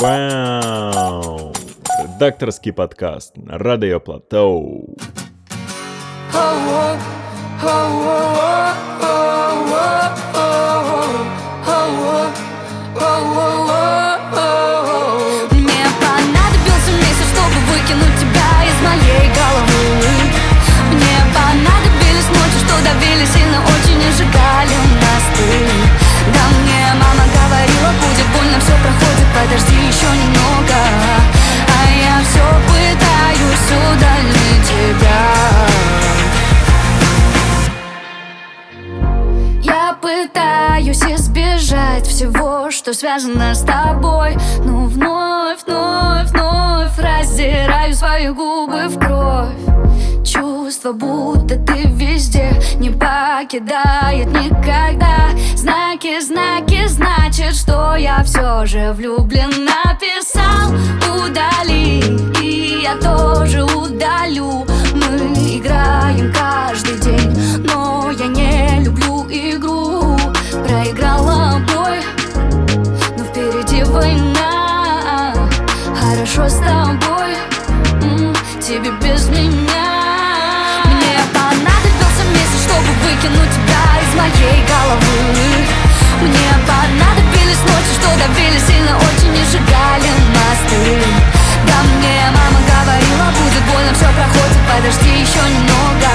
Вау! Редакторский подкаст на Радио Платоу. Мне мосты Да мне мама говорила, будет больно, все проходит, подожди еще немного. А я все пытаюсь удалить тебя. Я пытаюсь избежать всего, что связано с тобой Но вновь, вновь раздираю свои губы в кровь. Чувство, будто ты везде. Не покидает никогда. Знаки, знаки, значит, что я все же влюблен Написал, удали, и я тоже удалю. Мы играем каждый день, но я не люблю игру. Проиграла бой, но впереди война. Хорошо с тобой, тебе без меня. Мне понадобился месяц, чтобы выкинуть тебя из моей головы. Мне понадобились ночи, что давили сильно очень и сжигали мосты. Да мне мама говорила, будет больно, все проходит, подожди еще немного.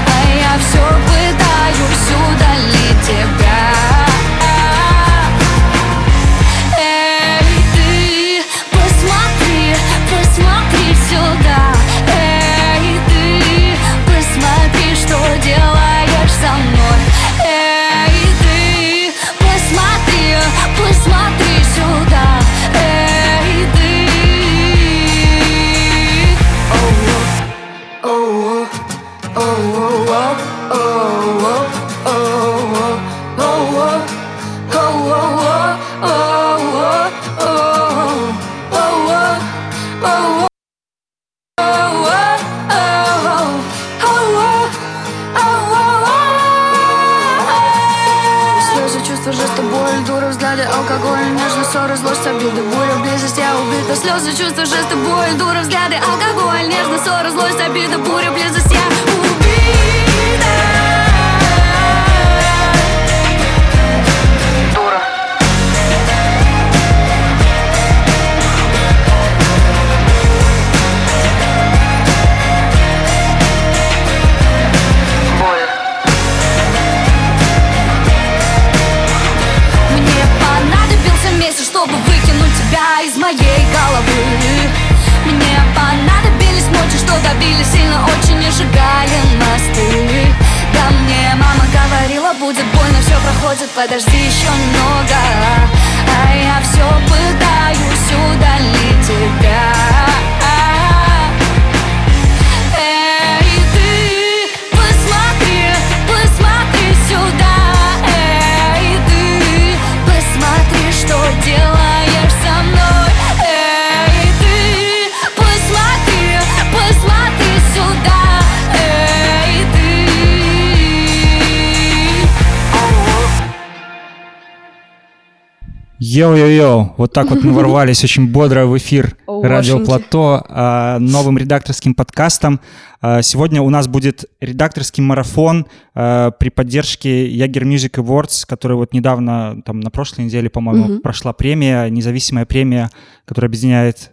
А я все пытаюсь удалить тебя Йоу-йоу-йоу, вот так вот мы ворвались очень бодро в эфир Радио. Плато а, новым редакторским подкастом. А, Сегодня у нас будет редакторский марафон а, при поддержке Jager Music Awards, который вот недавно, там на прошлой неделе, по-моему, прошла премия, независимая премия, которая объединяет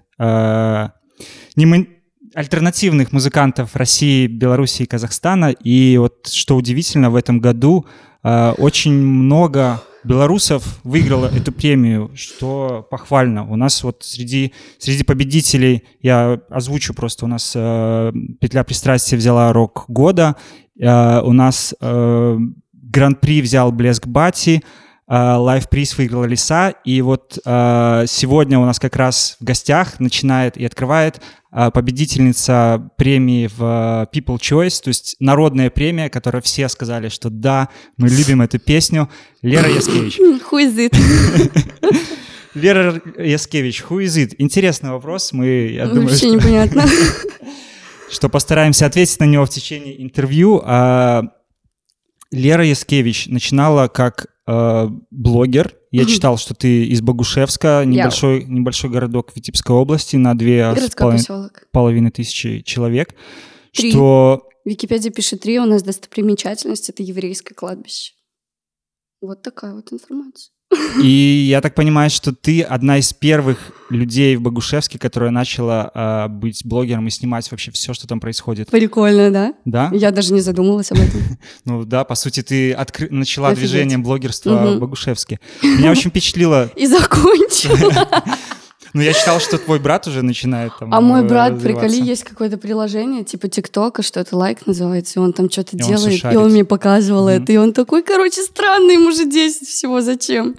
альтернативных музыкантов России, Беларуси и Казахстана. И вот что удивительно, в этом году очень много белорусов выиграло эту премию, что похвально. У нас вот среди, среди победителей, я озвучу просто, у нас э, «Петля пристрастия» взяла «Рок года», э, у нас э, Гран-при взял «Блеск Бати», Лайв-приз выиграла Лиса, и вот э, сегодня у нас как раз в гостях начинает и открывает э, победительница премии в э, People Choice, то есть народная премия, которая все сказали, что да, мы любим эту песню, Лера Яскевич. Who is it? Лера Яскевич, who is it? Интересный вопрос, мы, я думаю, Вообще что, непонятно. что постараемся ответить на него в течение интервью. Лера Яскевич начинала как э, блогер. Я читал, что ты из Богушевска, небольшой, небольшой городок Витебской области на две с половиной- половиной тысячи человек. Три. Что Википедия пишет три, у нас достопримечательность — это еврейское кладбище. Вот такая вот информация. И я так понимаю, что ты одна из первых людей в Богушевске, которая начала а, быть блогером и снимать вообще все, что там происходит. Прикольно, да? Да? Я даже не задумывалась об этом. Ну да, по сути, ты откры- начала Офигеть. движение блогерства в Богушевске. Меня очень впечатлило. И закончила. Ну, я читал, что твой брат уже начинает там А мой э, брат, приколи, есть какое-то приложение, типа ТикТока, что это лайк называется, и он там что-то делает, и он мне показывал это, и он такой, короче, странный, ему же 10 всего, зачем?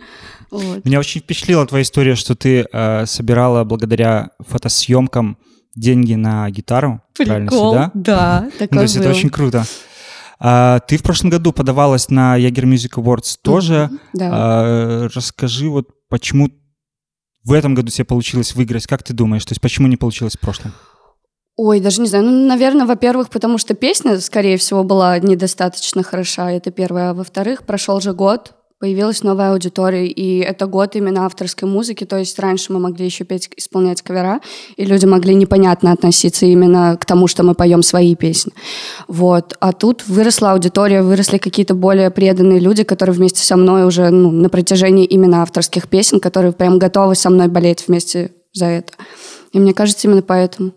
Вот. Меня очень впечатлила твоя история, что ты э, собирала благодаря фотосъемкам деньги на гитару. Правильно Прикол, всё, да? да, Ну, то есть это очень круто. А, ты в прошлом году подавалась на Ягер Music Awards тоже. Да. А, расскажи, вот почему в этом году тебе получилось выиграть? Как ты думаешь? То есть почему не получилось в прошлом? Ой, даже не знаю. Ну, наверное, во-первых, потому что песня, скорее всего, была недостаточно хороша, это первое. А во-вторых, прошел же год, появилась новая аудитория, и это год именно авторской музыки, то есть раньше мы могли еще петь, исполнять кавера, и люди могли непонятно относиться именно к тому, что мы поем свои песни. Вот. А тут выросла аудитория, выросли какие-то более преданные люди, которые вместе со мной уже ну, на протяжении именно авторских песен, которые прям готовы со мной болеть вместе за это. И мне кажется, именно поэтому.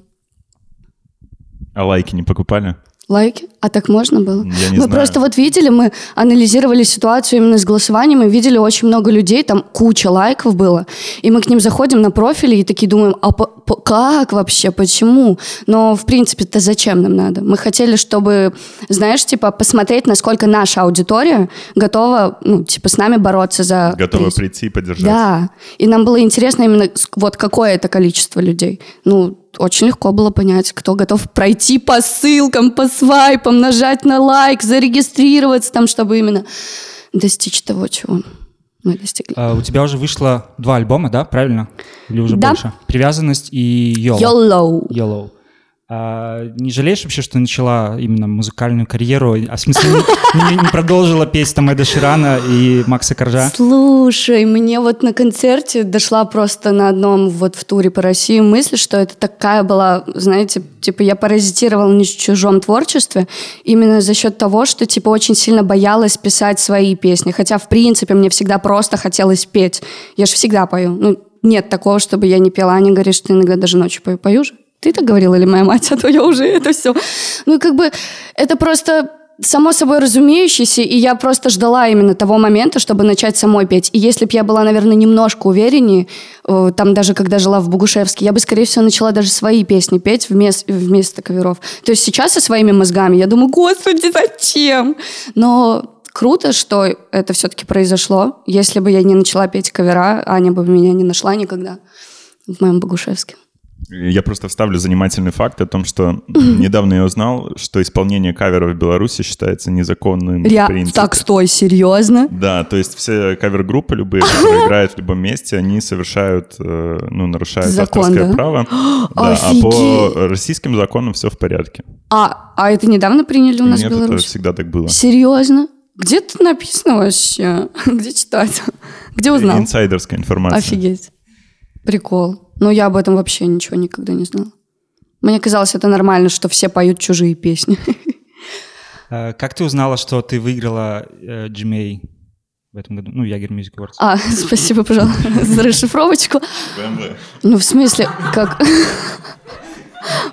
А лайки не покупали? Лайки? А так можно было? Я не мы знаю. просто вот видели, мы анализировали ситуацию именно с голосованием, и видели очень много людей, там куча лайков было, и мы к ним заходим на профили и такие думаем, а по- по- как вообще, почему? Но, в принципе-то зачем нам надо? Мы хотели, чтобы, знаешь, типа, посмотреть, насколько наша аудитория готова, ну, типа, с нами бороться за Готовы приз. прийти и поддержать? Да, и нам было интересно именно вот какое это количество людей. Ну, очень легко было понять, кто готов пройти по ссылкам, по свайпам, нажать на лайк, зарегистрироваться там, чтобы именно достичь того, чего мы достигли. А, у тебя уже вышло два альбома, да? Правильно? Или уже Да. больше? «Привязанность» и «Йоло». Yellow. Yellow. А, не жалеешь вообще, что начала именно музыкальную карьеру? А в смысле, не, не- не продолжила петь там Эда Ширана и Макса Коржа? Слушай, мне вот на концерте дошла просто на одном вот в туре по России мысль, что это такая была, знаете, типа я паразитировала на чужом творчестве именно за счет того, что типа очень сильно боялась писать свои песни. Хотя, в принципе, мне всегда просто хотелось петь. Я же всегда пою. Ну, нет такого, чтобы я не пела. Аня говорит, что иногда даже ночью пою. Пою же? Ты так говорила или моя мать? А то я уже это все. Ну, как бы это просто само собой разумеющееся, и я просто ждала именно того момента, чтобы начать самой петь. И если бы я была, наверное, немножко увереннее, э, там даже когда жила в Богушевске, я бы, скорее всего, начала даже свои песни петь вместо, вместо каверов. То есть сейчас со своими мозгами я думаю, господи, зачем? Но круто, что это все-таки произошло. Если бы я не начала петь кавера, Аня бы меня не нашла никогда в моем Богушевске. Я просто вставлю занимательный факт о том, что недавно я узнал, что исполнение каверов в Беларуси считается незаконным в Ре- принципе. Так, стой, серьезно? Да, то есть все кавер-группы любые, которые играют в любом месте, они совершают, э, ну, нарушают Закон, авторское да? право. Да, а Офигеть! по российским законам все в порядке. А, а это недавно приняли у нас Нет, в это Беларуси? всегда так было. Серьезно? Где это написано вообще? Где читать? Где узнал? Инсайдерская информация. Офигеть. Прикол. Но я об этом вообще ничего никогда не знала. Мне казалось, это нормально, что все поют чужие песни. А, Как ты узнала, что ты выиграла э, GMA в этом году? Ну, Ягер Music Awards. А, спасибо, пожалуйста, за расшифровочку. BMW. Ну, в смысле, как...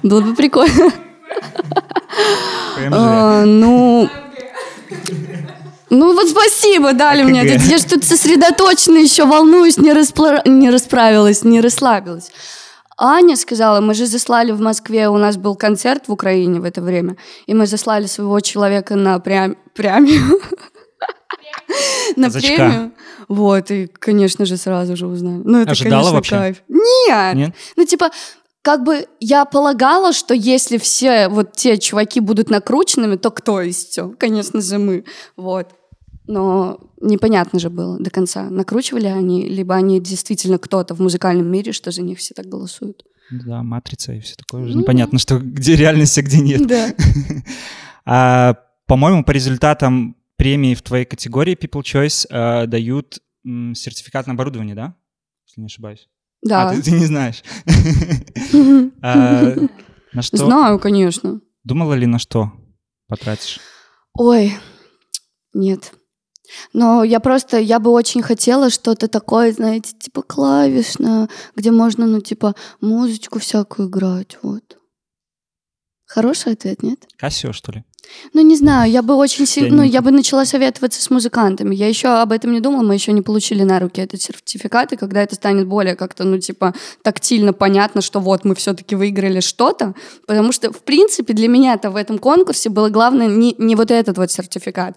Было бы прикольно. А, ну... Ну вот спасибо, дали мне АКГ. это. Я же тут сосредоточена еще волнуюсь, не, распла- не расправилась, не расслабилась. Аня сказала, мы же заслали в Москве, у нас был концерт в Украине в это время, и мы заслали своего человека на прям, премию. на премию. Вот, и, конечно же, сразу же узнаю. Ну, это, Ожидала конечно, кайф. Нет! Нет? Ну, типа, как бы я полагала, что если все вот те чуваки будут накрученными, то кто из все? Конечно же, мы. Вот. Но непонятно же было до конца, накручивали они, либо они действительно кто-то в музыкальном мире, что за них все так голосуют. Да, матрица и все такое. Уже Ну. непонятно, что где реальность, а где нет. Да. А, по-моему, по результатам премии в твоей категории People Choice а, дают м, сертификат на оборудование, да? Если не ошибаюсь. А, Да. ты, ты не знаешь. А, На что? Знаю, конечно. Думала ли на что потратишь? Ой, нет. Но я просто, я бы очень хотела что-то такое, знаете, типа клавишное, где можно, ну, типа, музычку всякую играть, вот. Хороший ответ, нет? Кассио, что ли? Ну, не знаю, я бы очень сильно, ну, я бы начала советоваться с музыкантами. Я еще об этом не думала, мы еще не получили на руки этот сертификат, и когда это станет более как-то, ну, типа, тактильно понятно, что вот мы все-таки выиграли что-то, потому что, в принципе, для меня-то в этом конкурсе было главное не, не вот этот вот сертификат,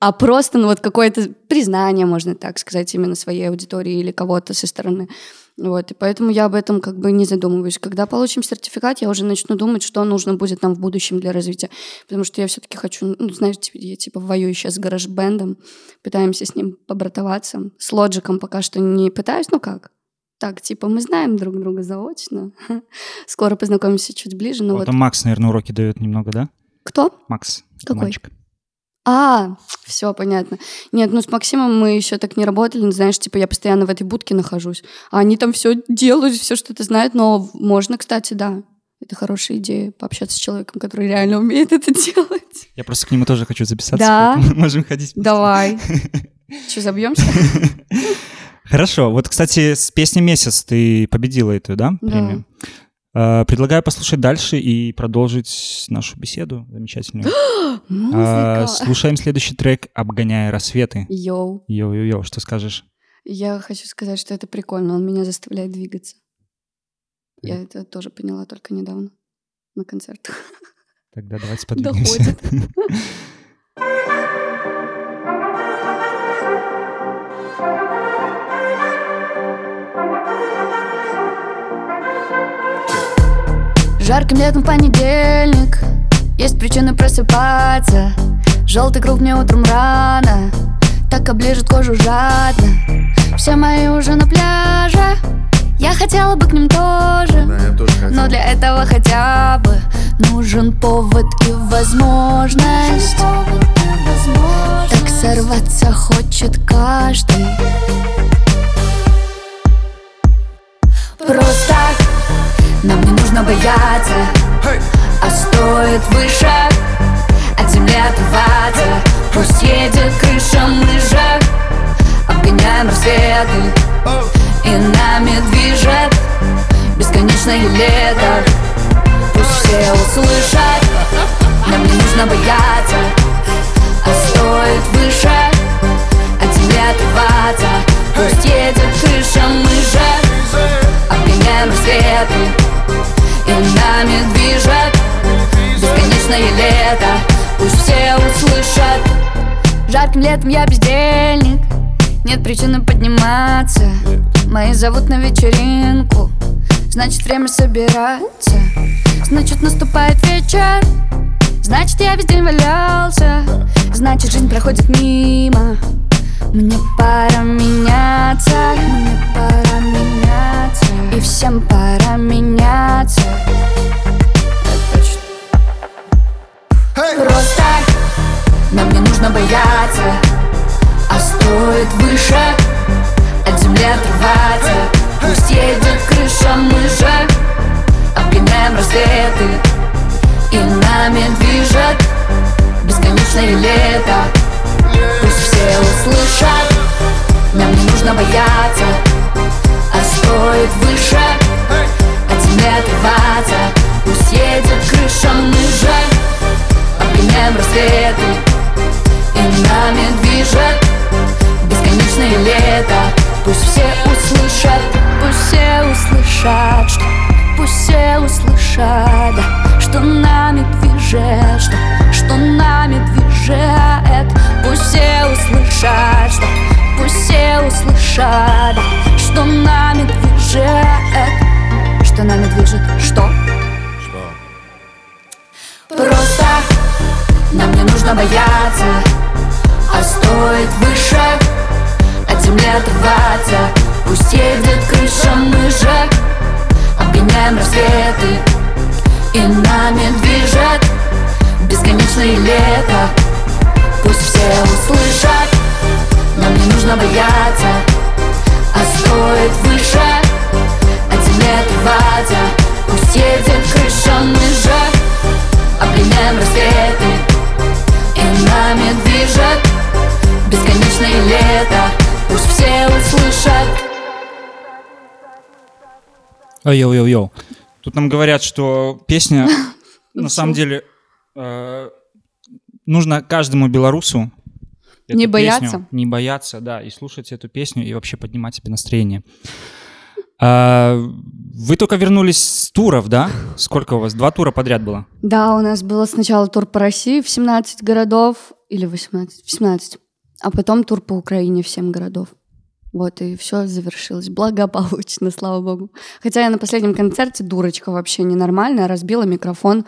а просто, ну, вот какое-то признание, можно так сказать, именно своей аудитории или кого-то со стороны. Вот, и поэтому я об этом как бы не задумываюсь. Когда получим сертификат, я уже начну думать, что нужно будет нам в будущем для развития. Потому что я все-таки хочу, ну, знаешь, типа, я типа воюю сейчас с гараж-бендом, пытаемся с ним побратоваться. С лоджиком пока что не пытаюсь, ну как? Так, типа, мы знаем друг друга заочно. Скоро познакомимся чуть ближе, но Вот вот... Макс, наверное, уроки дает немного, да? Кто? Макс. Какой? мальчик. А, все понятно. Нет, ну с Максимом мы еще так не работали, ну, знаешь, типа я постоянно в этой будке нахожусь, а они там все делают, все что-то знают, но можно, кстати, да. Это хорошая идея, пообщаться с человеком, который реально умеет это делать. Я просто к нему тоже хочу записаться. Да? можем ходить. Давай. Че, забьемся? Хорошо. Вот, кстати, с песней «Месяц» ты победила эту, да, Да. А, Предлагаю послушать дальше и продолжить нашу беседу замечательную. А. Слушаем следующий трек «Обгоняя рассветы». Йоу. Йо-йо-йо, что скажешь? Я хочу сказать, что это прикольно, он меня заставляет двигаться. Я это тоже поняла только недавно на концертах. Тогда давайте подвинемся. Доходит. Жарким летом понедельник. Есть причины просыпаться. Желтый круг мне утром рано. Так оближет кожу жадно. Все мои уже на пляже. Я хотела бы к ним тоже. Но для этого хотя бы Нужен повод и возможность. Так сорваться хочет каждый. Просто нам не нужно бояться. А стоит выше От земли отрываться Пусть едет крыша лыжа Обгоняем рассветы. И нами движет Бесконечное лето. Пусть все услышат Нам не нужно бояться. А стоит выше От земли отрываться Пусть едет крыша лыжа Обгоняем рассветы И нами движет. Бесконечное лето Пусть все услышат. Жарким летом я бездельник Нет причины подниматься. Мои зовут на вечеринку Значит время собираться. Значит наступает вечер Значит я весь день валялся. Значит жизнь проходит мимо Мне пора меняться Мне пора меняться И всем пора меняться. Просто нам не нужно бояться А стоит выше От земли отрываться. Пусть едет крыша мыша Обгоняем рассветы И нами движет Бесконечное лето все услышат Нам не нужно бояться А стоит выше. От земли отрываться Пусть едет крыша мыша Обгоняем рассветы И нами движет. Бесконечное лето Пусть все услышат Пусть все услышат что, Пусть все услышат да, Что нами движет Что, что нами движет. Пусть все услышат, что Пусть все услышат, что нами движет. Что нами движет, что? Просто нам не нужно бояться А стоит выше от земли отрываться. Пусть едет крыша, мы же Обгоняем рассветы И нами движет Бесконечное лето. Пусть все услышат Нам не нужно бояться. А стоит выше От земли отрываться Пусть едет крыша, мы же Обгоняем рассветы. И нами движет Бесконечное лето. Пусть все услышат. Йоу-йоу-йоу. Тут нам говорят, что песня, на самом деле, нужно каждому белорусу Не песню бояться. не бояться, да, и слушать эту песню и вообще поднимать себе настроение. А, вы только вернулись с туров, да? Сколько у вас? Два тура подряд было? Да, у нас было сначала тур по России в 17 городов, или 18, в 17, а потом тур по Украине в 7 городов. Вот, и все завершилось благополучно, слава богу. Хотя я на последнем концерте, дурочка вообще ненормальная, разбила микрофон,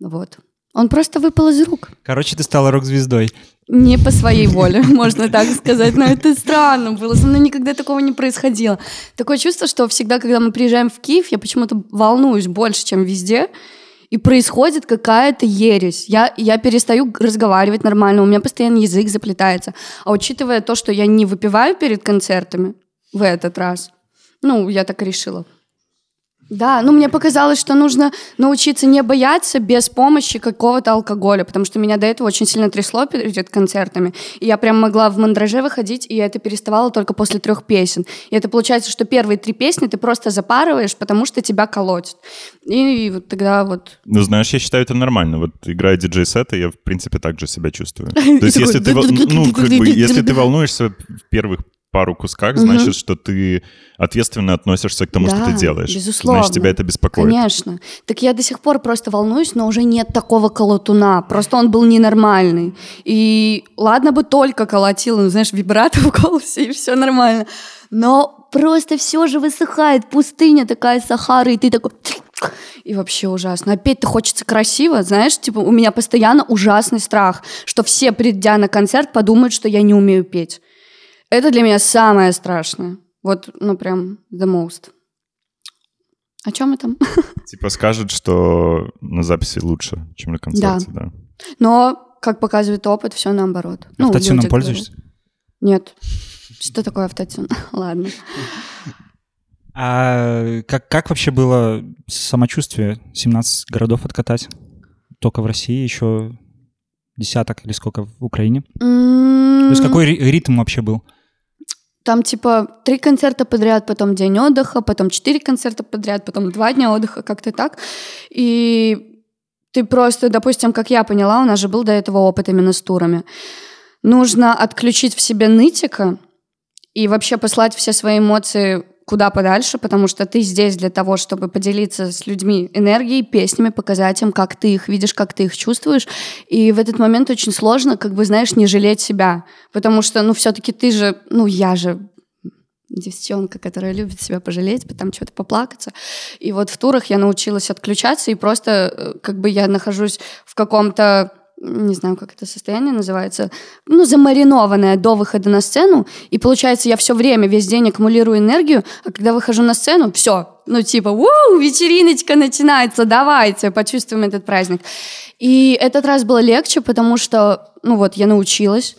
вот. Он просто выпал из рук. Короче, ты стала рок-звездой. Не по своей воле, можно так сказать. Но это странно было. Со мной никогда такого не происходило. Такое чувство, что всегда, когда мы приезжаем в Киев, я почему-то волнуюсь больше, чем везде. И происходит какая-то ересь. Я, я перестаю разговаривать нормально, у меня постоянно язык заплетается. А учитывая то, что я не выпиваю перед концертами в этот раз, ну, я так и решила. Да, ну мне показалось, что нужно научиться не бояться без помощи какого-то алкоголя, потому что меня до этого очень сильно трясло перед концертами, и я прям могла в мандраже выходить, и это переставало только после трех песен. И это получается, что первые три песни ты просто запарываешь, потому что тебя колотит. И вот тогда вот... Ну, знаешь, я считаю это нормально. Вот играя диджей-сеты, я, в принципе, так же себя чувствую. То есть, если ты, вол- ну, если ты волнуешься в первых пару кусках, значит, что ты ответственно относишься к тому, что Да, ты делаешь. безусловно. Значит, тебя это беспокоит. Конечно. Так я до сих пор просто волнуюсь, но уже нет такого колотуна. Просто он был ненормальный. И ладно бы только колотил, ну, знаешь, вибрато в голосе, и все нормально. Но просто все же высыхает. Пустыня такая, Сахара, и ты такой... И вообще ужасно. Опять-то хочется красиво, знаешь, типа у меня постоянно ужасный страх, что все, придя на концерт, подумают, что я не умею петь. Это для меня самое страшное. Вот, ну прям the most. О чем это? Типа скажут, что на записи лучше, чем на концерте, да. Но, как показывает опыт, все наоборот. Ну, Автотюном пользуешься? говорят. Нет. Что такое автотюн? Ладно. А как, как вообще было самочувствие 17 городов откатать? Только в России, еще десяток или сколько в Украине? То есть какой ри- ритм вообще был? Там типа три концерта подряд, потом день отдыха, потом четыре концерта подряд, потом два дня отдыха, как-то так. И ты просто, допустим, как я поняла, у нас же был до этого опыт именно с турами. Нужно отключить в себе нытика и вообще послать все свои эмоции куда подальше, потому что ты здесь для того, чтобы поделиться с людьми энергией, песнями, показать им, как ты их видишь, как ты их чувствуешь. И в этот момент очень сложно, как бы, знаешь, не жалеть себя. Потому что, ну, все-таки ты же, ну, я же девчонка, которая любит себя пожалеть, потом что-то поплакаться. И вот в турах я научилась отключаться, и просто э, как бы я нахожусь в каком-то не знаю, как это состояние называется, ну, замаринованное до выхода на сцену, и получается, я все время, весь день аккумулирую энергию, а когда выхожу на сцену, все, ну, типа, у вечериночка начинается, давайте, почувствуем этот праздник. И этот раз было легче, потому что, ну, вот, я научилась.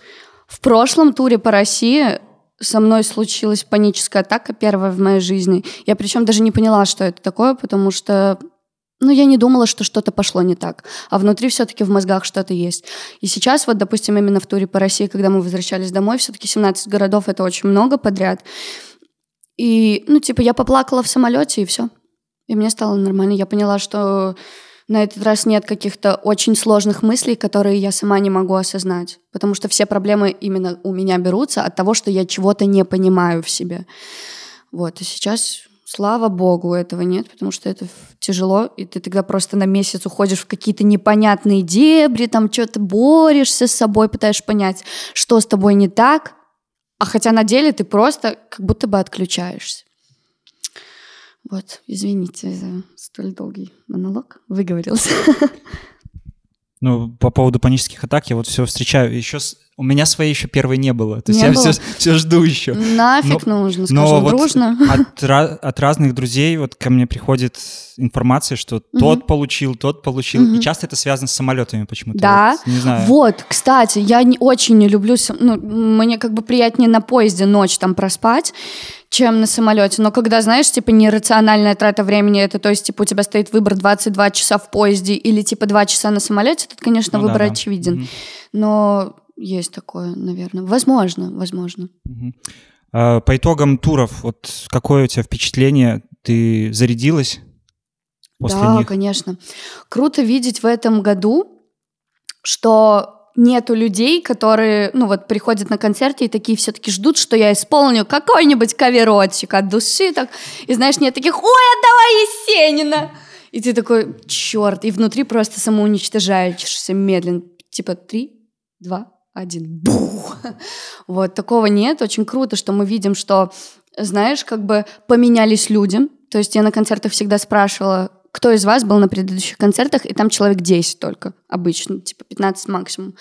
В прошлом туре по России со мной случилась паническая атака, первая в моей жизни. Я причем даже не поняла, что это такое, потому что ну, я не думала, что что-то пошло не так. А внутри все-таки в мозгах что-то есть. И сейчас, вот, допустим, именно в туре по России, когда мы возвращались домой, все-таки 17 городов — это очень много подряд. И, ну, типа, я поплакала в самолете, и все. И мне стало нормально. Я поняла, что на этот раз нет каких-то очень сложных мыслей, которые я сама не могу осознать. Потому что все проблемы именно у меня берутся от того, что я чего-то не понимаю в себе. Вот, и сейчас Слава богу, этого нет, потому что это тяжело, и ты тогда просто на месяц уходишь в какие-то непонятные дебри, там что-то борешься с собой, пытаешься понять, что с тобой не так, а хотя на деле ты просто как будто бы отключаешься. Вот, извините за столь долгий монолог. Выговорился. Ну, по поводу панических атак, я вот все встречаю. Еще. У меня своей еще первой не было. То есть Не я было? все, все жду еще. Нафиг нужно, Но скажем вот дружно. От, от разных друзей вот ко мне приходит информация, что тот получил, тот получил. И часто это связано с самолетами почему-то. Да. Вот, не знаю. Вот, кстати, я не, очень не люблю, ну, мне как бы приятнее на поезде ночь там проспать, чем на самолете. Но когда, знаешь, типа нерациональная трата времени, это то есть, типа, у тебя стоит выбор 22 часа в поезде или, типа, 2 часа на самолете, тут, конечно, Ну да, выбор да. очевиден. Мгм. Но есть такое, наверное. Возможно, возможно. Мгм. А, По итогам туров, вот какое у тебя впечатление? Ты зарядилась после да, них? конечно. Круто видеть в этом году, что нету людей, которые, ну вот, приходят на концерты и такие все-таки ждут, что я исполню какой-нибудь каверотчик от души, так, и знаешь, нет таких, ой, отдавай Есенина! И ты такой, черт, и внутри просто самоуничтожаешься медленно, типа три, два, один, бух! Вот, такого нет, очень круто, что мы видим, что, знаешь, как бы поменялись люди, то есть я на концертах всегда спрашивала, кто из вас был на предыдущих концертах, и там человек 10 только обычно, типа 15 максимум.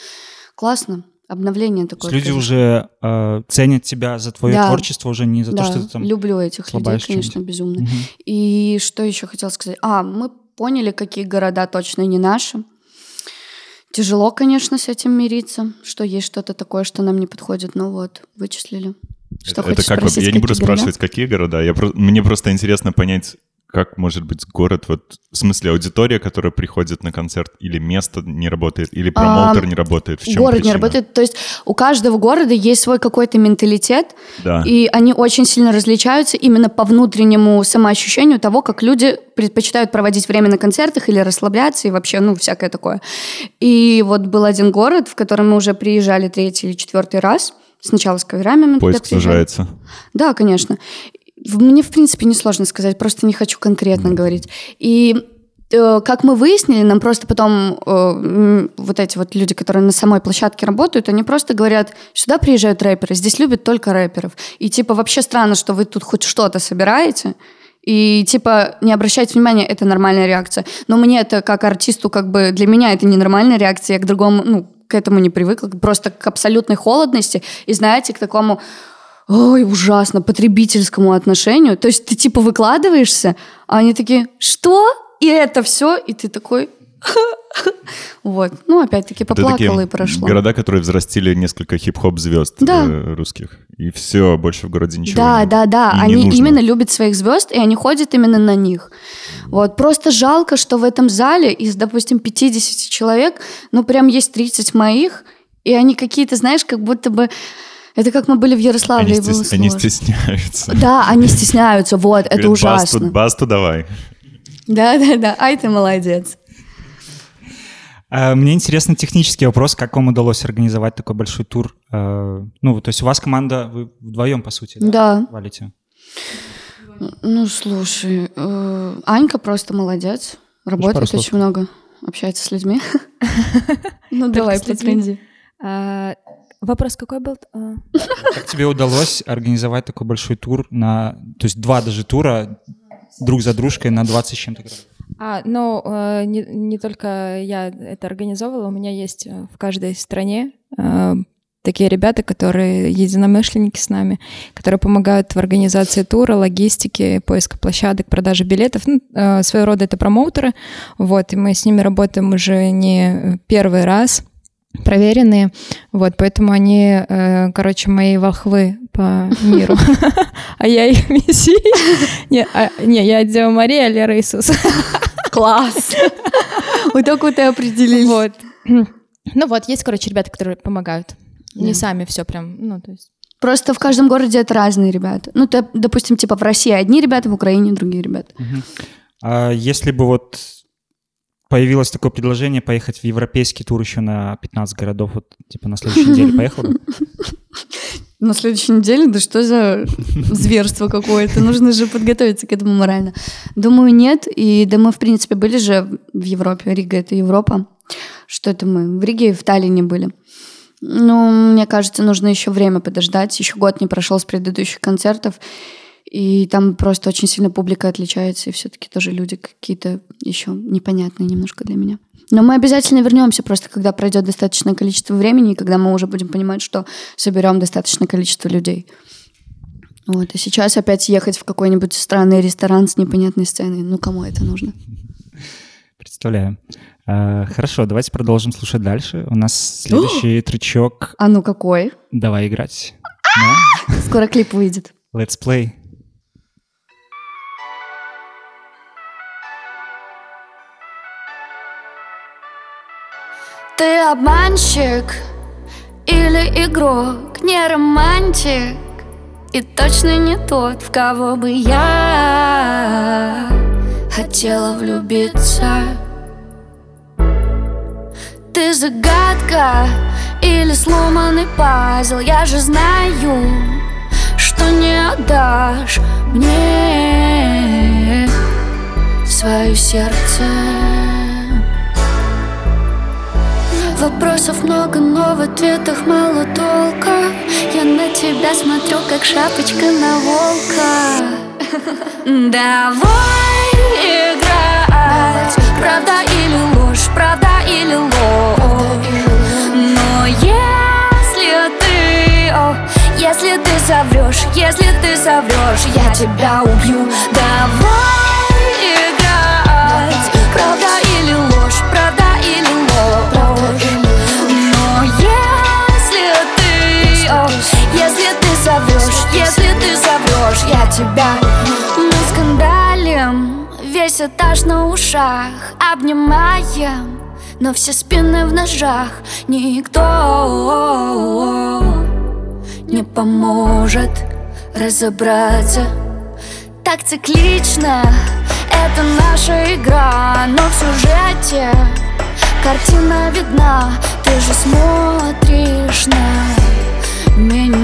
Классно, обновление такое. люди уже э, ценят тебя за твое Да. творчество, уже не за да, то, что ты там... люблю этих людей, конечно, безумно. Мгм. И что еще хотела сказать? А, мы поняли, какие города точно не наши. Тяжело, конечно, с этим мириться, что есть что-то такое, что нам не подходит, но вот, вычислили. Что это хочешь как спросить, я не буду города? спрашивать, какие города. Я мне просто интересно понять, как может быть город, вот в смысле аудитория, которая приходит на концерт, или место не работает, или промоутер не работает. В чем Город не причина? работает. То есть у каждого города есть свой какой-то менталитет, Да. и они очень сильно различаются именно по внутреннему самоощущению того, как люди предпочитают проводить время на концертах или расслабляться, и вообще, ну, всякое такое. И вот был один город, в котором мы уже приезжали третий или четвертый раз. Сначала с каверами мы туда Поиск приезжали. сужается. Да, конечно. Мне, в принципе, несложно сказать, просто не хочу конкретно говорить. И э, как мы выяснили, нам просто потом э, вот эти вот люди, которые на самой площадке работают, они просто говорят, сюда приезжают рэперы, здесь любят только рэперов. И типа вообще странно, что вы тут хоть что-то собираете, и типа не обращать внимания, это нормальная реакция. Но мне это как артисту, как бы для меня это ненормальная реакция, я к другому, ну, к этому не привыкла, просто к абсолютной холодности и, знаете, к такому ой, ужасно, потребительскому отношению. То есть ты типа выкладываешься, а они такие, что? И это все? И ты такой... Вот. Ну, опять-таки, поплакала и прошло. города, которые взрастили несколько хип-хоп звезд Да. э, русских. И все, больше в городе ничего Да, нет. да, да. И Они именно любят своих звезд, и они ходят именно на них. Вот. Просто жалко, что в этом зале из, допустим, 50 человек, ну, прям есть 30 моих, и они какие-то, знаешь, как будто бы... Это как мы были в Ярославле, Они, стес- они стесняются. Да, они стесняются, вот, это ужасно. Басту, басту давай. Да, да, да. Ай, ты молодец. А, Мне интересно технический вопрос, как вам удалось организовать такой большой тур? Э, Ну, то есть у вас команда, вы вдвоем, по сути, да, Да. валите? Ну, слушай, э, Анька просто молодец. Работает очень много, общается с людьми. Ну, давай, потренди. Вопрос какой был? А, Как тебе удалось организовать такой большой тур на... То есть два даже тура друг за дружкой на 20 с чем-то городов? А, ну, э, не, не только я это организовывала, у меня есть э, в каждой стране э, такие ребята, которые единомышленники с нами, которые помогают в организации тура, логистике, поиска площадок, продаже билетов. Ну, э, своего рода это промоутеры. Вот, и мы с ними работаем уже не первый раз проверенные, вот, поэтому они, э, короче, мои волхвы по миру, а я их мессия. Не, а- не, я Дева Мария, а Лера Иисус. Класс! Вот так вот и определились. Вот. Ну вот, есть, короче, ребята, которые помогают. Не сами все прям, ну, то есть. Просто в каждом городе это разные ребята. Ну, ты, допустим, типа в России одни ребята, в Украине другие ребята. А если бы вот появилось такое предложение поехать в европейский тур еще на 15 городов, вот типа на следующей неделе поехал бы? на следующей неделе, да что за зверство какое-то, нужно же подготовиться к этому морально. Думаю, нет, и да мы, в принципе, были же в Европе, Рига — это Европа, что это мы, в Риге и в Таллине были. Ну, мне кажется, нужно еще время подождать, еще год не прошел с предыдущих концертов, и там просто очень сильно публика отличается, и все-таки тоже люди какие-то еще непонятные немножко для меня. Но мы обязательно вернемся просто, когда пройдет достаточное количество времени, и когда мы уже будем понимать, что соберем достаточное количество людей. Вот. И сейчас опять ехать в какой-нибудь странный ресторан с непонятной сценой. Ну, кому это нужно? Представляю. А, хорошо, давайте продолжим слушать дальше. У нас следующий трючок. А ну какой? Давай играть. Скоро клип выйдет. Let's play. Ты обманщик или игрок, не романтик И точно не тот, в кого бы я хотела влюбиться. Ты загадка или сломанный пазл? Я же знаю, что не отдашь мне свое сердце Вопросов много, но в ответах мало толка. Я на тебя смотрю, как шапочка на волка. Давай играть Правда или ложь, правда или ложь. Но если ты, о, если ты соврешь Если ты соврешь, я тебя убью. Давай о, если ты соврешь Если ты соврешь, я тебя Мы скандалим, весь этаж на ушах Обнимаем, но все спины в ножах. Никто не поможет разобраться. Так циклично, это наша игра Но в сюжете картина видна Ты же смотришь на меня.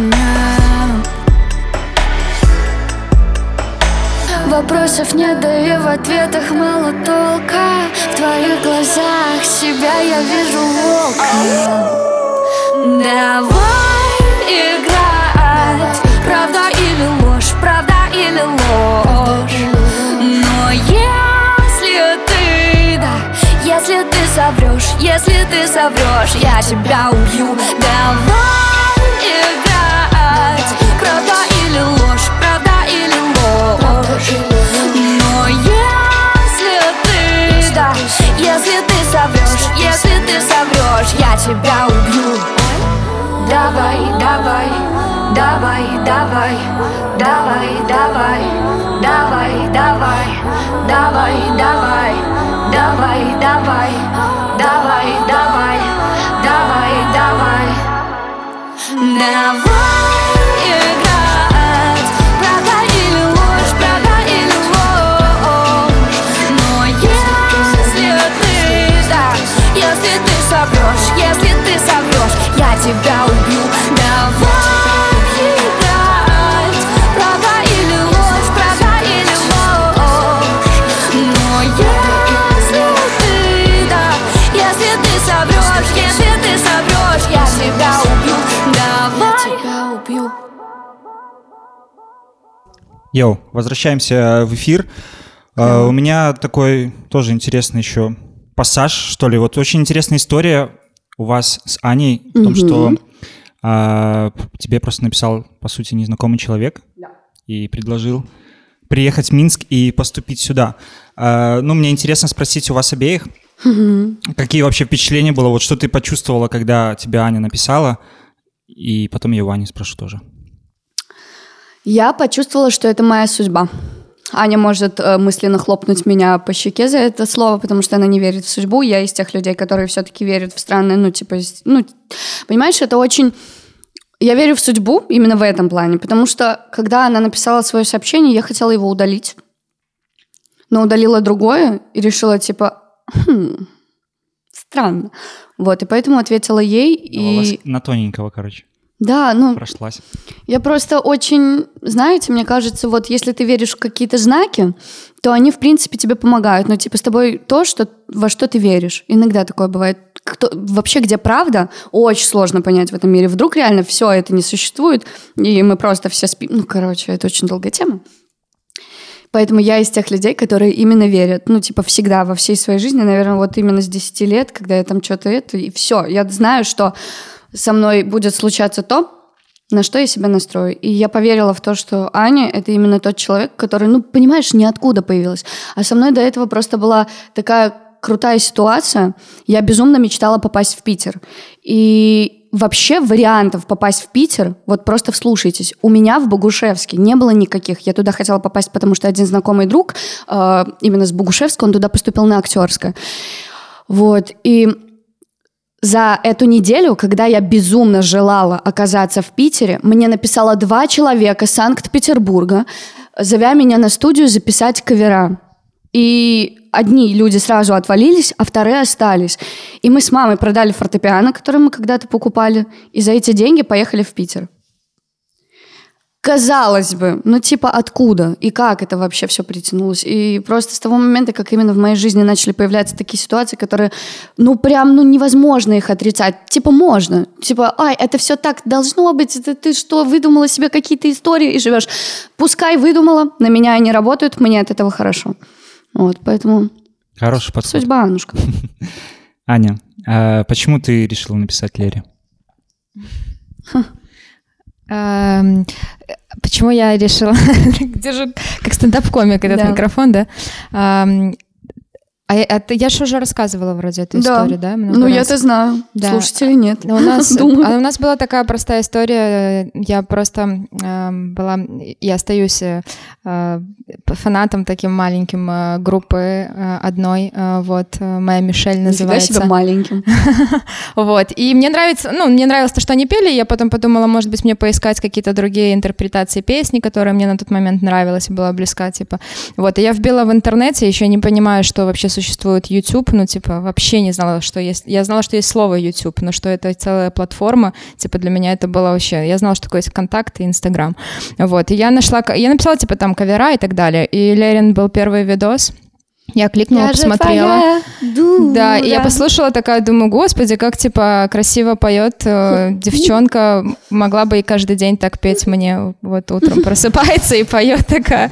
Вопросов нет, да и в ответах мало толка. В твоих глазах себя я вижу волка Давай играть. Правда или ложь, правда или ложь. Но если ты, да, если ты соврешь Если ты соврешь, я тебя убью. Давай или ложь, правда или ложь Но если ты, да, если ты соврешь Если ты соврешь, я тебя убью Давай, давай, давай, давай, давай, давай, давай, давай, давай, давай, давай, давай, давай, давай, Йоу, возвращаемся в эфир. А, у меня такой тоже интересный еще пассаж, что ли. Вот очень интересная история у вас с Аней в том, что а, тебе просто написал, по сути, незнакомый человек и предложил приехать в Минск и поступить сюда. А, ну, мне интересно спросить у вас обеих, какие вообще впечатления было, вот что ты почувствовала, когда тебе Аня написала, и потом я у Ани спрошу тоже. Я почувствовала, что это моя судьба. Аня может э, мысленно хлопнуть меня по щеке за это слово, потому что она не верит в судьбу. Я из тех людей, которые все-таки верят в странные, ну, типа, ну, понимаешь, это очень... Я верю в судьбу именно в этом плане, потому что, когда она написала свое сообщение, я хотела его удалить, но удалила другое и решила, типа, «Хм, странно. Вот, и поэтому ответила ей, У вас и... на тоненького, короче. Да, ну... Прошлась. Я просто очень, знаете, мне кажется, вот если ты веришь в какие-то знаки, то они, в принципе, тебе помогают. Но, типа, с тобой то, что, во что ты веришь. Иногда такое бывает. Кто, вообще, где правда, очень сложно понять в этом мире. Вдруг реально все это не существует, и мы просто все спим. Ну, короче, это очень долгая тема. Поэтому я из тех людей, которые именно верят. Ну, типа, всегда, во всей своей жизни, наверное, вот именно с 10 лет, когда я там что-то это, и все. Я знаю, что со мной будет случаться то, на что я себя настрою. И я поверила в то, что Аня — это именно тот человек, который, ну, понимаешь, ниоткуда появилась. А со мной до этого просто была такая крутая ситуация. Я безумно мечтала попасть в Питер. И вообще вариантов попасть в Питер, вот просто вслушайтесь, у меня в Богушевске не было никаких. Я туда хотела попасть, потому что один знакомый друг, э, именно с Богушевска, он туда поступил на актерское. Вот, и за эту неделю, когда я безумно желала оказаться в Питере, мне написало два человека Санкт-Петербурга, зовя меня на студию записать кавера. И одни люди сразу отвалились, а вторые остались. И мы с мамой продали фортепиано, которое мы когда-то покупали, и за эти деньги поехали в Питер. Казалось бы, ну типа откуда и как это вообще все притянулось. И просто с того момента, как именно в моей жизни начали появляться такие ситуации, которые, ну прям, ну невозможно их отрицать. Типа можно. Типа, ай, это все так должно быть. Это ты что, выдумала себе какие-то истории и живешь. Пускай выдумала, на меня они работают, мне от этого хорошо. Вот, поэтому... Хороший подход. Судьба, Анушка. Аня, а почему ты решила написать Лере? Эм, почему я решила... Держу как стендап-комик этот Да. микрофон, да? А я, а я же уже рассказывала вроде эту Да. историю, да? много Ну, я-то знаю. Да. Слушатели нет. У нас, Думаю. а у нас была такая простая история. Я просто эм, была, я остаюсь э, э, фанатом таким маленьким э, группы э, одной. э, вот э, моя Мишель называется. себе маленьким. Вот. И мне нравится, ну, мне нравилось то, что они пели. Я потом подумала, может быть, мне поискать какие-то другие интерпретации песни, которые мне на тот момент нравилась и была близка, типа. Вот. И я вбила в интернете, еще не понимаю, что вообще существует YouTube, ну, типа, вообще не знала, что есть. Я знала, что есть слово YouTube, но что это целая платформа, типа, для меня это было вообще... Я знала, что такое есть ВКонтакт и Инстаграм. Вот. И я нашла... Я написала, типа, там, кавера и так далее. И Лерин был первый видос. Я кликнула, посмотрела. Да, и я послушала такая, думаю, господи, как типа красиво поет э, девчонка, могла бы и каждый день так петь мне, вот утром просыпается и поет такая,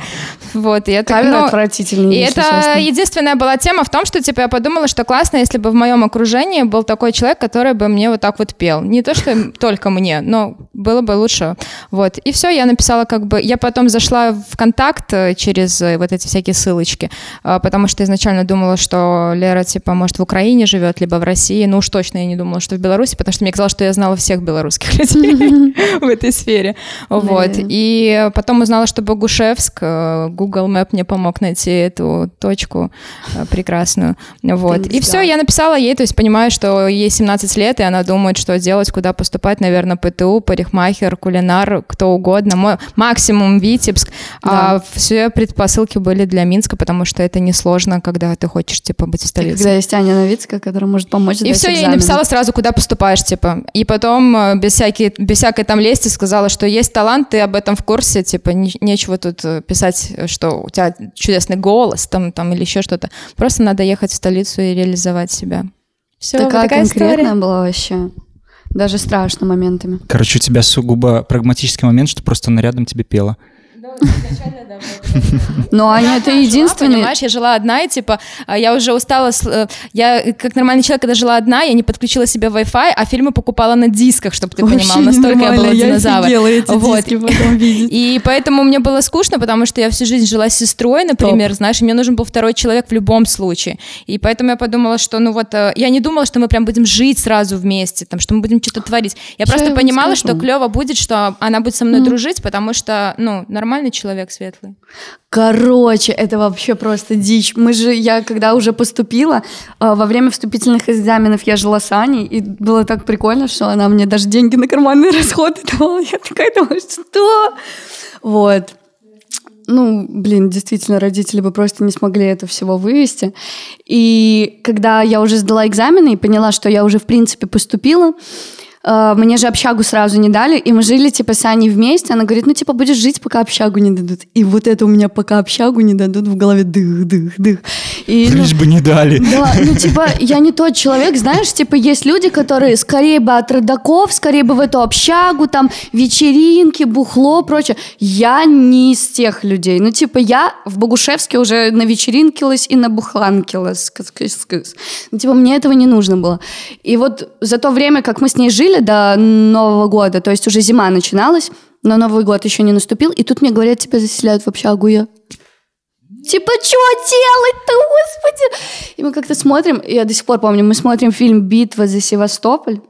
вот, и я Кавер ну, отвратительный, и это честно. единственная была тема в том, что типа я подумала, что классно, если бы в моем окружении был такой человек, который бы мне вот так вот пел. Не то, что только мне, но было бы лучше. Вот. И все, я написала как бы... Я потом зашла в контакт э, через э, вот эти всякие ссылочки, э, потому что изначально думала, что Лера, типа, может, в Украине живет, либо в России. Ну уж точно я не думала, что в Беларуси, потому что мне казалось, что я знала всех белорусских людей в этой сфере. Вот. И потом узнала, что Богушевск, э, Google Map мне помог найти эту точку э, прекрасную. Вот. И все, я написала ей, то есть понимаю, что ей 17 лет, и она думает, что делать, куда поступать, наверное, ПТУ, парикмахер, кулинар, кто угодно. Мой максимум Витебск. А все предпосылки были для Минска, потому что это несложно, когда ты хочешь, типа, быть в столице. Когда есть Аня Новицкая, которая может помочь И все, я ей написала сразу, куда поступаешь, типа. И потом э, без, всякой, без всякой там лести сказала, что есть талант, ты об этом в курсе, типа, не- нечего тут э, писать, что у тебя чудесный голос там, там или еще что-то. Просто надо ехать в столицу и реализовать себя. Все, Такая, такая конкретная история. была вообще. Даже страшно моментами. Короче, у тебя сугубо прагматический момент, что просто она рядом тебе пела. Но Аня это единственный... Понимаешь, я жила одна, и типа, а, я уже устала, э, я как нормальный человек, когда жила одна, я не подключила себе Wi-Fi, а фильмы покупала на дисках, чтобы ты понимал, настолько я была динозавр. Вот. И поэтому мне было скучно, потому что я всю жизнь жила с сестрой, например, знаешь, и мне нужен был второй человек в любом случае. И поэтому я подумала, что, ну вот, э, я не думала, что мы прям будем жить сразу вместе, там, что мы будем что-то творить. Я просто понимала, что клево будет, что она будет со мной дружить, потому что, ну, нормальный человек светлый. Короче, это вообще просто дичь. Мы же, я когда уже поступила, э, во время вступительных экзаменов я жила с Аней, и было так прикольно, что она мне даже деньги на карманные расходы давала. Я такая думаю, что? Вот. Ну, блин, действительно, родители бы просто не смогли это всего вывести. И когда я уже сдала экзамены и поняла, что я уже, в принципе, поступила, мне же общагу сразу не дали, и мы жили, типа, с Аней вместе. Она говорит, ну, типа, будешь жить, пока общагу не дадут. И вот это у меня пока общагу не дадут в голове дых-дых-дых. И, ну, Лишь бы не дали. Да, ну, типа, я не тот человек, знаешь, типа, есть люди, которые скорее бы от родаков, скорее бы в эту общагу, там, вечеринки, бухло, прочее. Я не из тех людей. Ну, типа, я в Богушевске уже на вечеринкилась и набухланкилась. Ну, типа, мне этого не нужно было. И вот за то время, как мы с ней жили до Нового года, то есть уже зима начиналась, но Новый год еще не наступил, и тут мне говорят, тебя заселяют в общагу. Я, Типа, что делать-то, господи? И мы как-то смотрим, я до сих пор помню, мы смотрим фильм «Битва за Севастополь».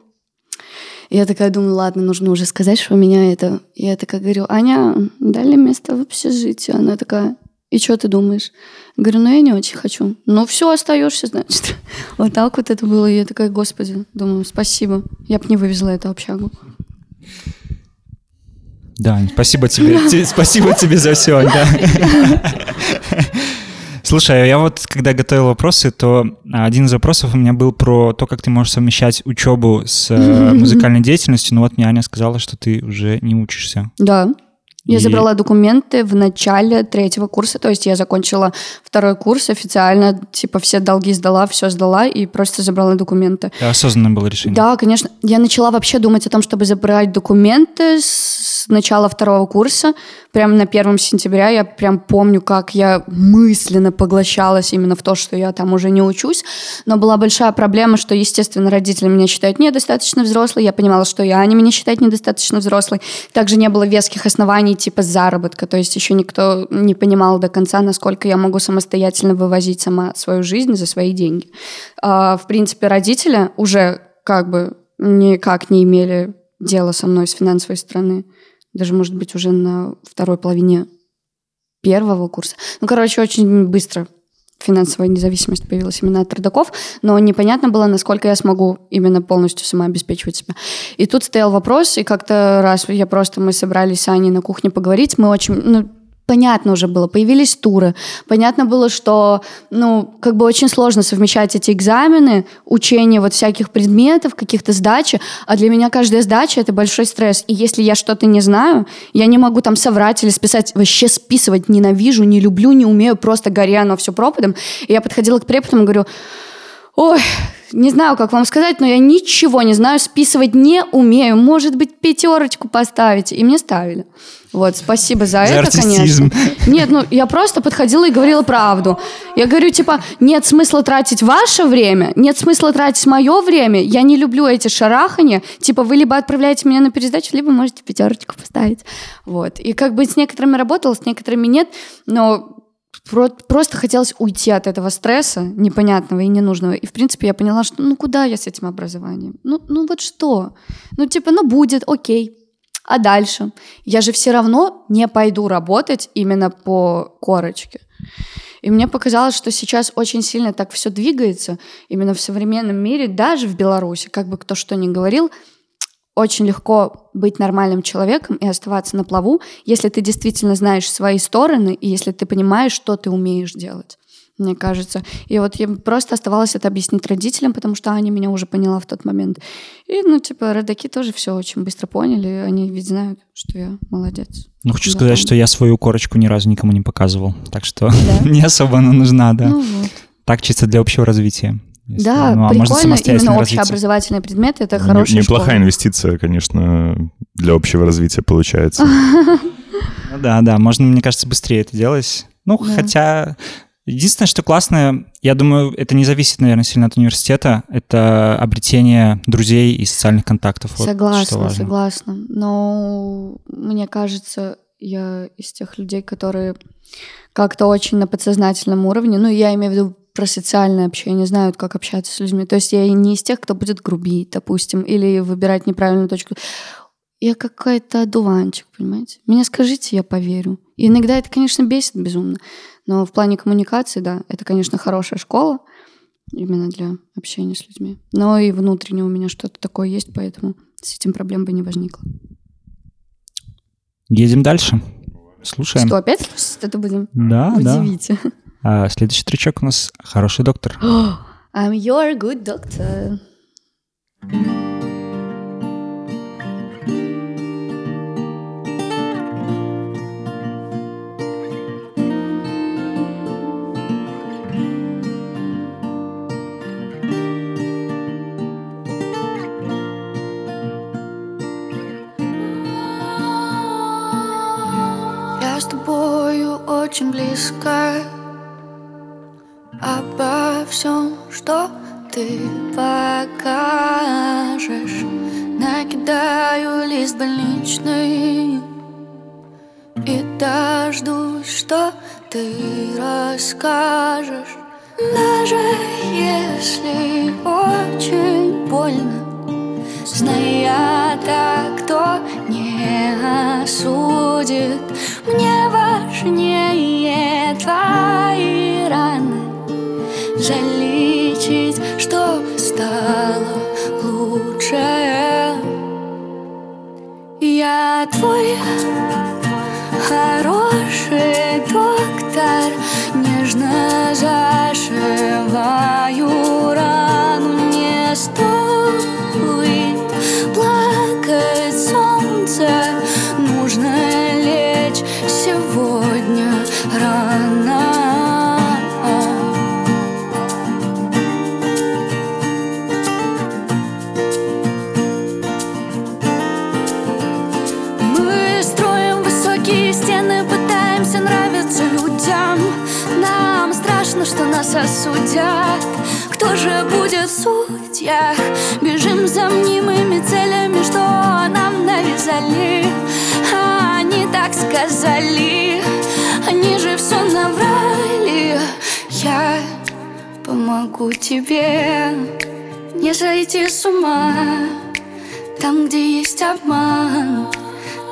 И я такая думаю, ладно, нужно уже сказать, что у меня это... Я такая говорю, Аня, дали место в общежитии. Она такая, и что ты думаешь? Говорю, ну я не очень хочу. Ну все, остаешься, значит. Вот так вот это было. И я такая, господи, думаю, спасибо. Я бы не вывезла эту общагу. Да, спасибо тебе. Спасибо тебе за все. Слушай, я вот, когда готовил вопросы, то один из вопросов у меня был про то, как ты можешь совмещать учебу с э, музыкальной деятельностью. Ну вот мне Аня сказала, что ты уже не учишься. Да. Я и... забрала документы в начале третьего курса, то есть я закончила второй курс официально, типа все долги сдала, все сдала и просто забрала документы. Это осознанное было решение. Да, конечно. Я начала вообще думать о том, чтобы забрать документы с начала второго курса, прямо на первом сентября. Я прям помню, как я мысленно поглощалась именно в то, что я там уже не учусь. Но была большая проблема, что, естественно, родители меня считают недостаточно взрослой. Я понимала, что и Аня меня считает недостаточно взрослой. Также не было веских оснований компании типа заработка, то есть еще никто не понимал до конца, насколько я могу самостоятельно вывозить сама свою жизнь за свои деньги. А, в принципе, родители уже как бы никак не имели дела со мной с финансовой стороны, даже, может быть, уже на второй половине первого курса. Ну, короче, очень быстро финансовая независимость появилась именно от родаков, но непонятно было, насколько я смогу именно полностью сама обеспечивать себя. И тут стоял вопрос, и как-то раз я просто, мы собрались с Аней на кухне поговорить, мы очень, ну, понятно уже было, появились туры, понятно было, что, ну, как бы очень сложно совмещать эти экзамены, учение вот всяких предметов, каких-то сдачи, а для меня каждая сдача — это большой стресс, и если я что-то не знаю, я не могу там соврать или списать, вообще списывать ненавижу, не люблю, не умею, просто горе оно все пропадом. И я подходила к преподам и говорю, ой, не знаю, как вам сказать, но я ничего не знаю, списывать не умею. Может быть, пятерочку поставить. И мне ставили. Вот, спасибо за, за это, артистизм. конечно. Нет, ну я просто подходила и говорила правду. Я говорю, типа, нет смысла тратить ваше время, нет смысла тратить мое время. Я не люблю эти шарахания. Типа, вы либо отправляете меня на пересдачу, либо можете пятерочку поставить. Вот. И как бы с некоторыми работала, с некоторыми нет, но просто хотелось уйти от этого стресса непонятного и ненужного. И, в принципе, я поняла, что ну куда я с этим образованием? Ну, ну вот что? Ну, типа, ну будет, окей. А дальше? Я же все равно не пойду работать именно по корочке. И мне показалось, что сейчас очень сильно так все двигается именно в современном мире, даже в Беларуси, как бы кто что ни говорил, очень легко быть нормальным человеком и оставаться на плаву, если ты действительно знаешь свои стороны и если ты понимаешь, что ты умеешь делать мне кажется. И вот я просто оставалось это объяснить родителям, потому что Аня меня уже поняла в тот момент. И, ну, типа, родаки тоже все очень быстро поняли. Они ведь знают, что я молодец. Ну, хочу да, сказать, там. что я свою корочку ни разу никому не показывал. Так что да? не особо она нужна, да. Ну, вот. Так чисто для общего развития. Если, да, ну, а прикольно, именно общеобразовательные предметы — это хорошая Неплохая школа. инвестиция, конечно, для общего развития получается. Ну да, да, можно, мне кажется, быстрее это делать. Ну, хотя Единственное, что классное, я думаю, это не зависит, наверное, сильно от университета, это обретение друзей и социальных контактов. Согласна, вот, согласна. Но мне кажется, я из тех людей, которые как-то очень на подсознательном уровне, ну, я имею в виду про социальное общение, знают, как общаться с людьми. То есть я не из тех, кто будет грубить, допустим, или выбирать неправильную точку. Я какая-то одуванчик, понимаете? Меня скажите, я поверю. И иногда это, конечно, бесит безумно. Но в плане коммуникации, да, это, конечно, хорошая школа именно для общения с людьми. Но и внутренне у меня что-то такое есть, поэтому с этим проблем бы не возникло. Едем дальше. Слушаем. Что, опять слушать это будем? Да, Удивите. да. А, следующий стричок у нас «Хороший доктор». I'm your good doctor. Я с тобою очень близко ты покажешь. Накидаю лист больничный И дождусь, что ты расскажешь. Даже если очень больно Зная так, кто не осудит Твой хороший доктор. Нежно зашиваю рану Не стоит плакать солнце Страшно, что нас осудят. Кто же будет в судьях? Бежим за мнимыми целями, что нам навязали. А они так сказали. Они же все наврали. Я помогу тебе. Не сойти с ума. Там, где есть обман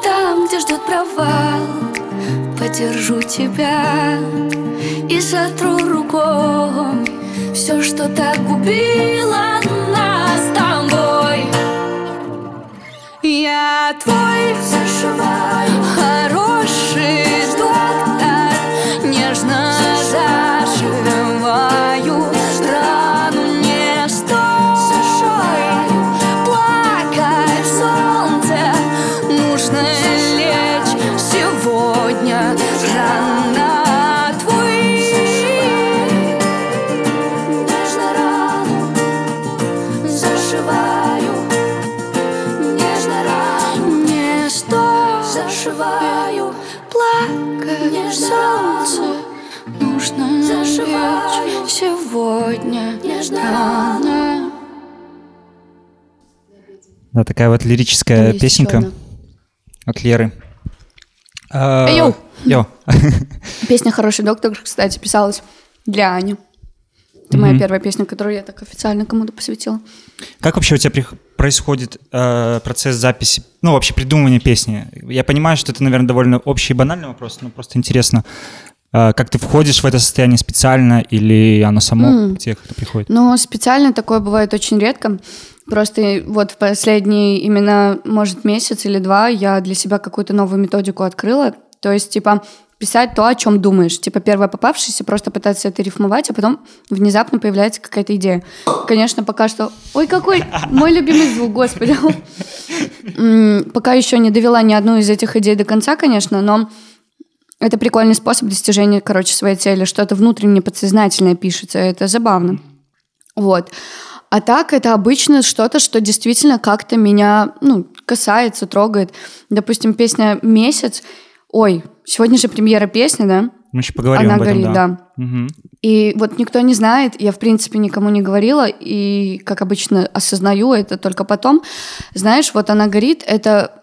Там, где ждет провал Подержу тебя И сотру рукой Все, что так губило нас с тобой. Я твой зашиваю Хороший доктор Нежно зашиваю Да, такая вот лирическая песенка от Леры. А, Эй, йоу! Йо. Песня «Хороший доктор», кстати, писалась для Ани. Это моя первая песня, которую я так официально кому-то посвятила. Как вообще у тебя происходит э, процесс записи, ну, вообще придумывания песни? Я понимаю, что это, наверное, довольно общий и банальный вопрос, но просто интересно, э, как ты входишь в это состояние специально или оно само к тебе как-то приходит? Но специально такое бывает очень редко. Просто вот в последний именно, может, месяц или два я для себя какую-то новую методику открыла. То есть, типа, писать то, о чем думаешь. Типа, первое попавшееся, просто пытаться это рифмовать, а потом внезапно появляется какая-то идея. Конечно, пока что... Ой, какой мой любимый звук, господи. Пока еще не довела ни одну из этих идей до конца, конечно, но это прикольный способ достижения, короче, своей цели. Что-то внутренне подсознательное пишется. Это забавно. Вот. А так это обычно что-то, что действительно как-то меня ну, касается, трогает. Допустим, песня «Месяц». Ой, сегодня же премьера песни, да? Мы еще поговорим Она об этом, горит, да. да. Мгм. И вот никто не знает, я, в принципе, никому не говорила, и, как обычно, осознаю это только потом. Знаешь, вот она горит, это,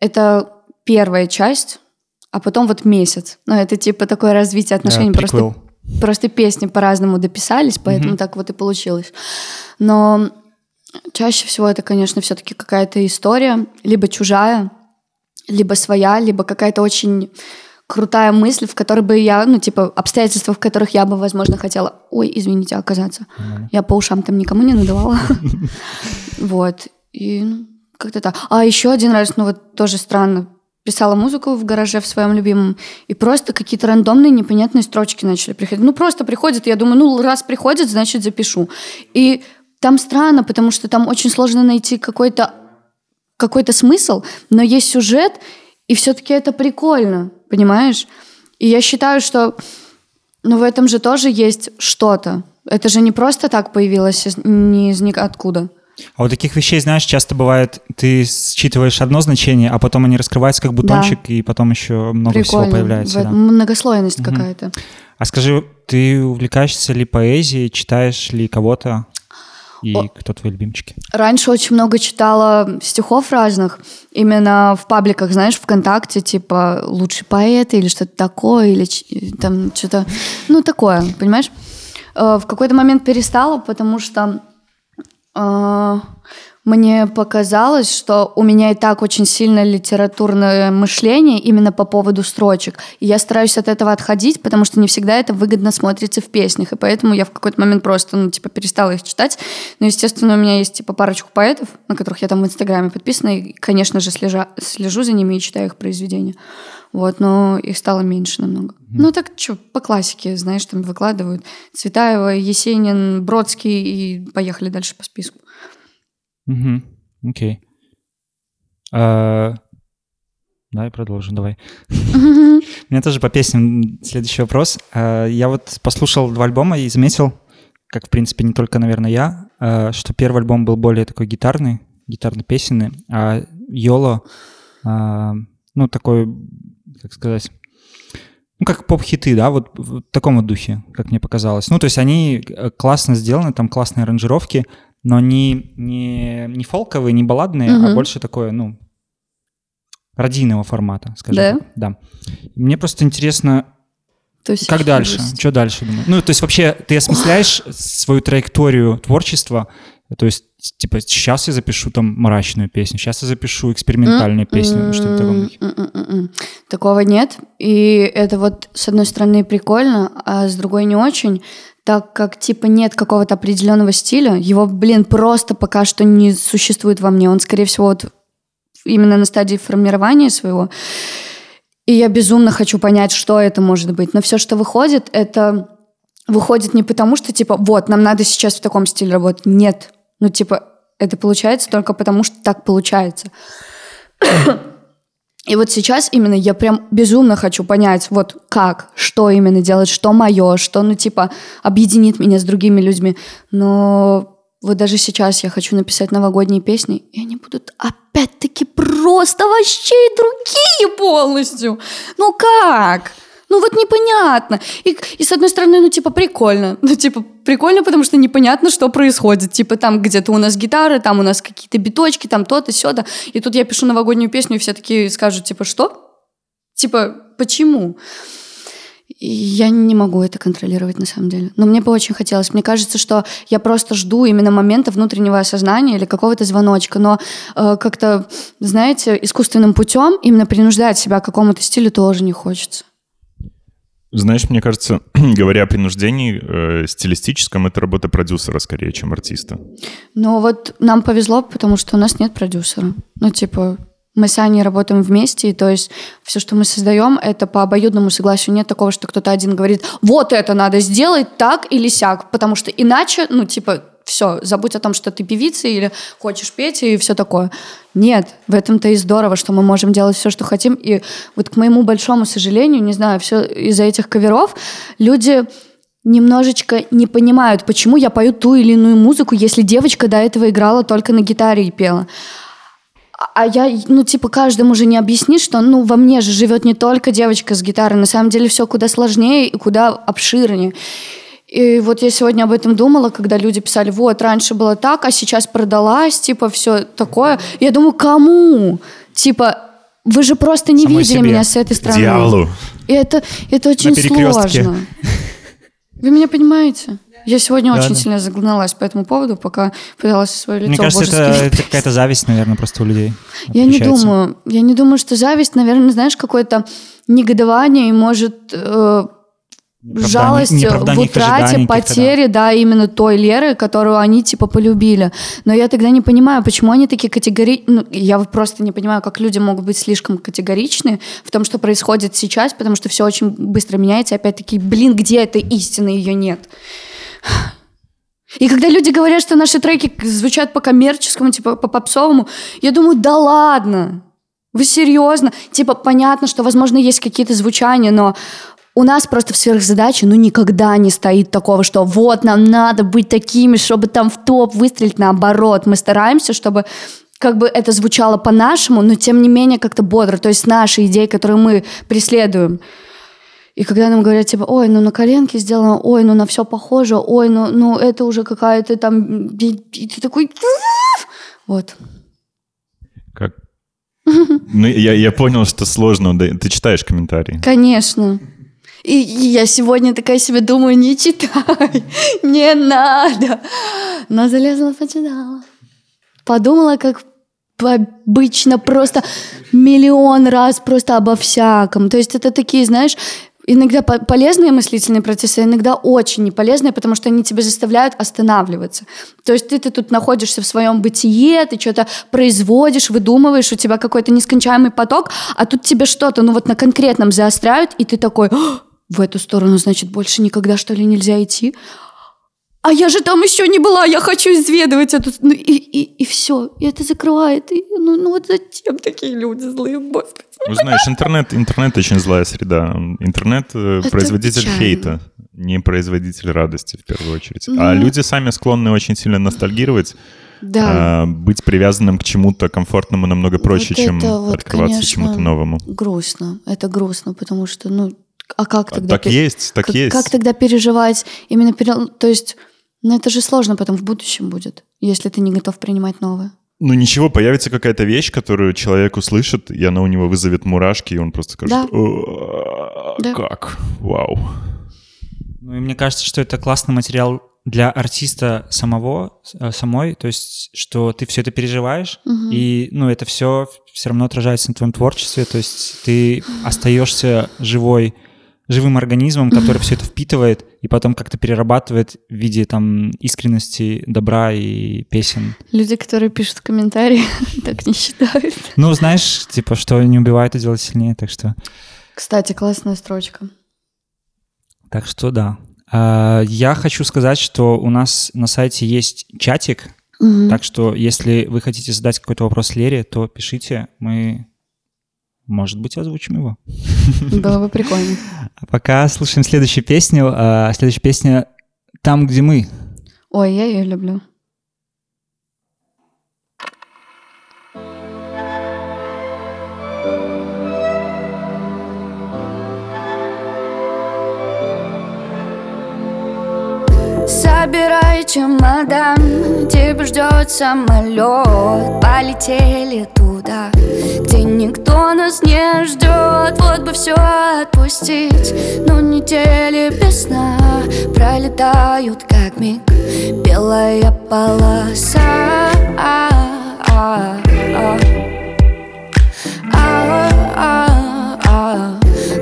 это первая часть, а потом вот месяц. Ну, это типа такое развитие отношений. Да, приквел. просто песни по-разному дописались, поэтому Мгм. так вот и получилось. Но чаще всего это, конечно, все-таки какая-то история, либо чужая, либо своя, либо какая-то очень крутая мысль, в которой бы я, ну, типа, обстоятельства, в которых я бы, возможно, хотела, ой, извините, оказаться. Я по ушам там никому не надавала. Вот. И как-то так. А еще один раз, ну вот тоже странно, писала музыку в гараже в своем любимом, и просто какие-то рандомные непонятные строчки начали приходить. Ну, просто приходят, я думаю, ну, раз приходит, значит, запишу. И там странно, потому что там очень сложно найти какой-то какой-то смысл, но есть сюжет, и все-таки это прикольно, понимаешь? И я считаю, что ну, в этом же тоже есть что-то. Это же не просто так появилось не из ниоткуда. А у таких вещей, знаешь, часто бывает, ты считываешь одно значение, а потом они раскрываются как бутончик, да. и потом еще много Прикольно. всего появляется. В, да. Многослойность угу. какая-то. А скажи, ты увлекаешься ли поэзией, читаешь ли кого-то? И О, кто твои любимчики? Раньше очень много читала стихов разных, именно в пабликах, знаешь, ВКонтакте, типа «Лучший поэт» или что-то такое, или там что-то, ну, такое, понимаешь? Э, в какой-то момент перестала, потому что э, мне показалось, что у меня и так очень сильное литературное мышление именно по поводу строчек. И я стараюсь от этого отходить, потому что не всегда это выгодно смотрится в песнях. И поэтому я в какой-то момент просто, ну, типа, перестала их читать. Но, естественно, у меня есть, типа, парочку поэтов, на которых я там в Инстаграме подписана, и, конечно же, слежа, слежу за ними и читаю их произведения. Вот, но их стало меньше намного. Mm. Ну так что, по классике, знаешь, там выкладывают Цветаева, Есенин, Бродский, и поехали дальше по списку. Угу. Окей. А... Давай продолжим, давай. У меня тоже по песням следующий вопрос. А, я вот послушал два альбома и заметил, как, в принципе, не только, наверное, я, а, что первый альбом был более такой гитарный, гитарно-песенный, а Йоло, а, ну, такой, как сказать, ну, как поп-хиты, да, вот в таком вот духе, как мне показалось. Ну, то есть они э, классно сделаны, там классные аранжировки, но не, не, не фолковые, не балладные, угу. а больше такое, ну, радийного формата, скажем да? так. Да. Мне просто интересно, то есть как дальше? Что дальше? Думаю? Ну, то есть вообще ты осмысляешь свою траекторию творчества, то есть, типа, сейчас я запишу там мрачную песню, сейчас я запишу экспериментальную песню, что в таком духе. Такого нет. И это вот, с одной стороны, прикольно, а с другой не очень так как, типа, нет какого-то определенного стиля, его, блин, просто пока что не существует во мне. Он, скорее всего, вот именно на стадии формирования своего. И я безумно хочу понять, что это может быть. Но все, что выходит, это выходит не потому, что, типа, вот, нам надо сейчас в таком стиле работать. Нет. Ну, типа, это получается только потому, что так получается. И вот сейчас именно я прям безумно хочу понять, вот как, что именно делать, что мое, что, ну, типа, объединит меня с другими людьми. Но вот даже сейчас я хочу написать новогодние песни, и они будут опять-таки просто вообще другие полностью. Ну как? Ну вот непонятно. И, и с одной стороны, ну типа прикольно. Ну типа прикольно, потому что непонятно, что происходит. Типа там где-то у нас гитары, там у нас какие-то биточки, там то-то, сё-то. И тут я пишу новогоднюю песню, и все такие скажут, типа, что? Типа, почему? Я не могу это контролировать на самом деле. Но мне бы очень хотелось. Мне кажется, что я просто жду именно момента внутреннего осознания или какого-то звоночка. Но э, как-то, знаете, искусственным путем именно принуждать себя к какому-то стилю тоже не хочется. Знаешь, мне кажется, говоря о принуждении э, стилистическом, это работа продюсера скорее, чем артиста. Ну вот нам повезло, потому что у нас нет продюсера. Ну типа мы с Аней работаем вместе, и то есть все, что мы создаем, это по обоюдному согласию. Нет такого, что кто-то один говорит, вот это надо сделать так или сяк, потому что иначе, ну типа все, забудь о том, что ты певица или хочешь петь и все такое. Нет, в этом-то и здорово, что мы можем делать все, что хотим. И вот к моему большому сожалению, не знаю, все из-за этих коверов люди немножечко не понимают, почему я пою ту или иную музыку, если девочка до этого играла только на гитаре и пела. А я, ну, типа, каждому же не объяснишь, что, ну, во мне же живет не только девочка с гитарой, на самом деле все куда сложнее и куда обширнее. И вот я сегодня об этом думала, когда люди писали, вот, раньше было так, а сейчас продалась, типа, все такое. Я думаю, кому? Типа, вы же просто не Самой видели себе. меня с этой стороны. Дьяволу. И это, это очень сложно. Вы меня понимаете? Я сегодня да, очень да. сильно загналась по этому поводу, пока пыталась свое лицо Мне кажется, это, это какая-то зависть, наверное, просто у людей. Я не думаю. Я не думаю, что зависть, наверное, знаешь, какое-то негодование и может э, жалость в утрате, потери, да. да, именно той Леры, которую они типа полюбили. Но я тогда не понимаю, почему они такие категоричны. Ну, я просто не понимаю, как люди могут быть слишком категоричны в том, что происходит сейчас, потому что все очень быстро меняется. И опять-таки, блин, где эта истина, ее нет. И когда люди говорят, что наши треки звучат по коммерческому, типа по попсовому, я думаю, да ладно, вы серьезно? Типа, понятно, что, возможно, есть какие-то звучания, но у нас просто в сверхзадаче, ну, никогда не стоит такого, что вот, нам надо быть такими, чтобы там в топ выстрелить, наоборот. Мы стараемся, чтобы как бы это звучало по-нашему, но тем не менее как-то бодро. То есть наши идеи, которые мы преследуем. И когда нам говорят, типа, ой, ну на коленке сделано, ой, ну на все похоже, ой, ну, ну это уже какая-то там... И ты такой... Вот. Как? Ну, я, я понял, что сложно. Ты читаешь комментарии? Конечно. И, я сегодня такая себе думаю, не читай, не надо. Но залезла, почитала. Подумала, как обычно просто миллион раз просто обо всяком. То есть это такие, знаешь, иногда полезные мыслительные процессы, иногда очень неполезные, потому что они тебя заставляют останавливаться. То есть ты, ты тут находишься в своем бытие, ты что-то производишь, выдумываешь, у тебя какой-то нескончаемый поток, а тут тебе что-то, ну вот на конкретном заостряют, и ты такой, в эту сторону, значит, больше никогда, что ли, нельзя идти? а я же там еще не была, я хочу изведывать эту... Ну, и, и, и все, и это закрывает. И, ну, ну вот зачем такие люди злые, господи? Ну, знаешь, интернет, интернет очень злая среда. Интернет э, это производитель печально. хейта, не производитель радости в первую очередь. Ну... А люди сами склонны очень сильно ностальгировать. Да. А, быть привязанным к чему-то комфортному намного проще, вот чем вот, открываться чему-то новому. Грустно. Это грустно, потому что, ну, а как а тогда? Так пер... есть, так как, есть. Как тогда переживать? Именно, пере... то есть но это же сложно потом в будущем будет, если ты не готов принимать новое. Ну ничего, появится какая-то вещь, которую человек услышит, и она у него вызовет мурашки, и он просто скажет, да. да. как, вау. Ну и мне кажется, что это классный материал для артиста самого, э, самой, то есть, что ты все это переживаешь, угу. и, ну, это все все равно отражается на твоем творчестве, то есть ты остаешься живой живым организмом, который все это впитывает и потом как-то перерабатывает в виде там искренности, добра и песен. Люди, которые пишут комментарии, так не считают. Ну, знаешь, типа, что не убивает, а делает сильнее, так что... Кстати, классная строчка. Так что да. А, я хочу сказать, что у нас на сайте есть чатик, угу. так что если вы хотите задать какой-то вопрос Лере, то пишите, мы может быть, озвучим его. Было бы прикольно. А пока слушаем следующую песню. А следующая песня «Там, где мы». Ой, я ее люблю. Собирай чемодан, тебя ждет самолет Полетели туда, где никто нас не ждет Вот бы все отпустить, но недели без сна Пролетают как миг, белая полоса.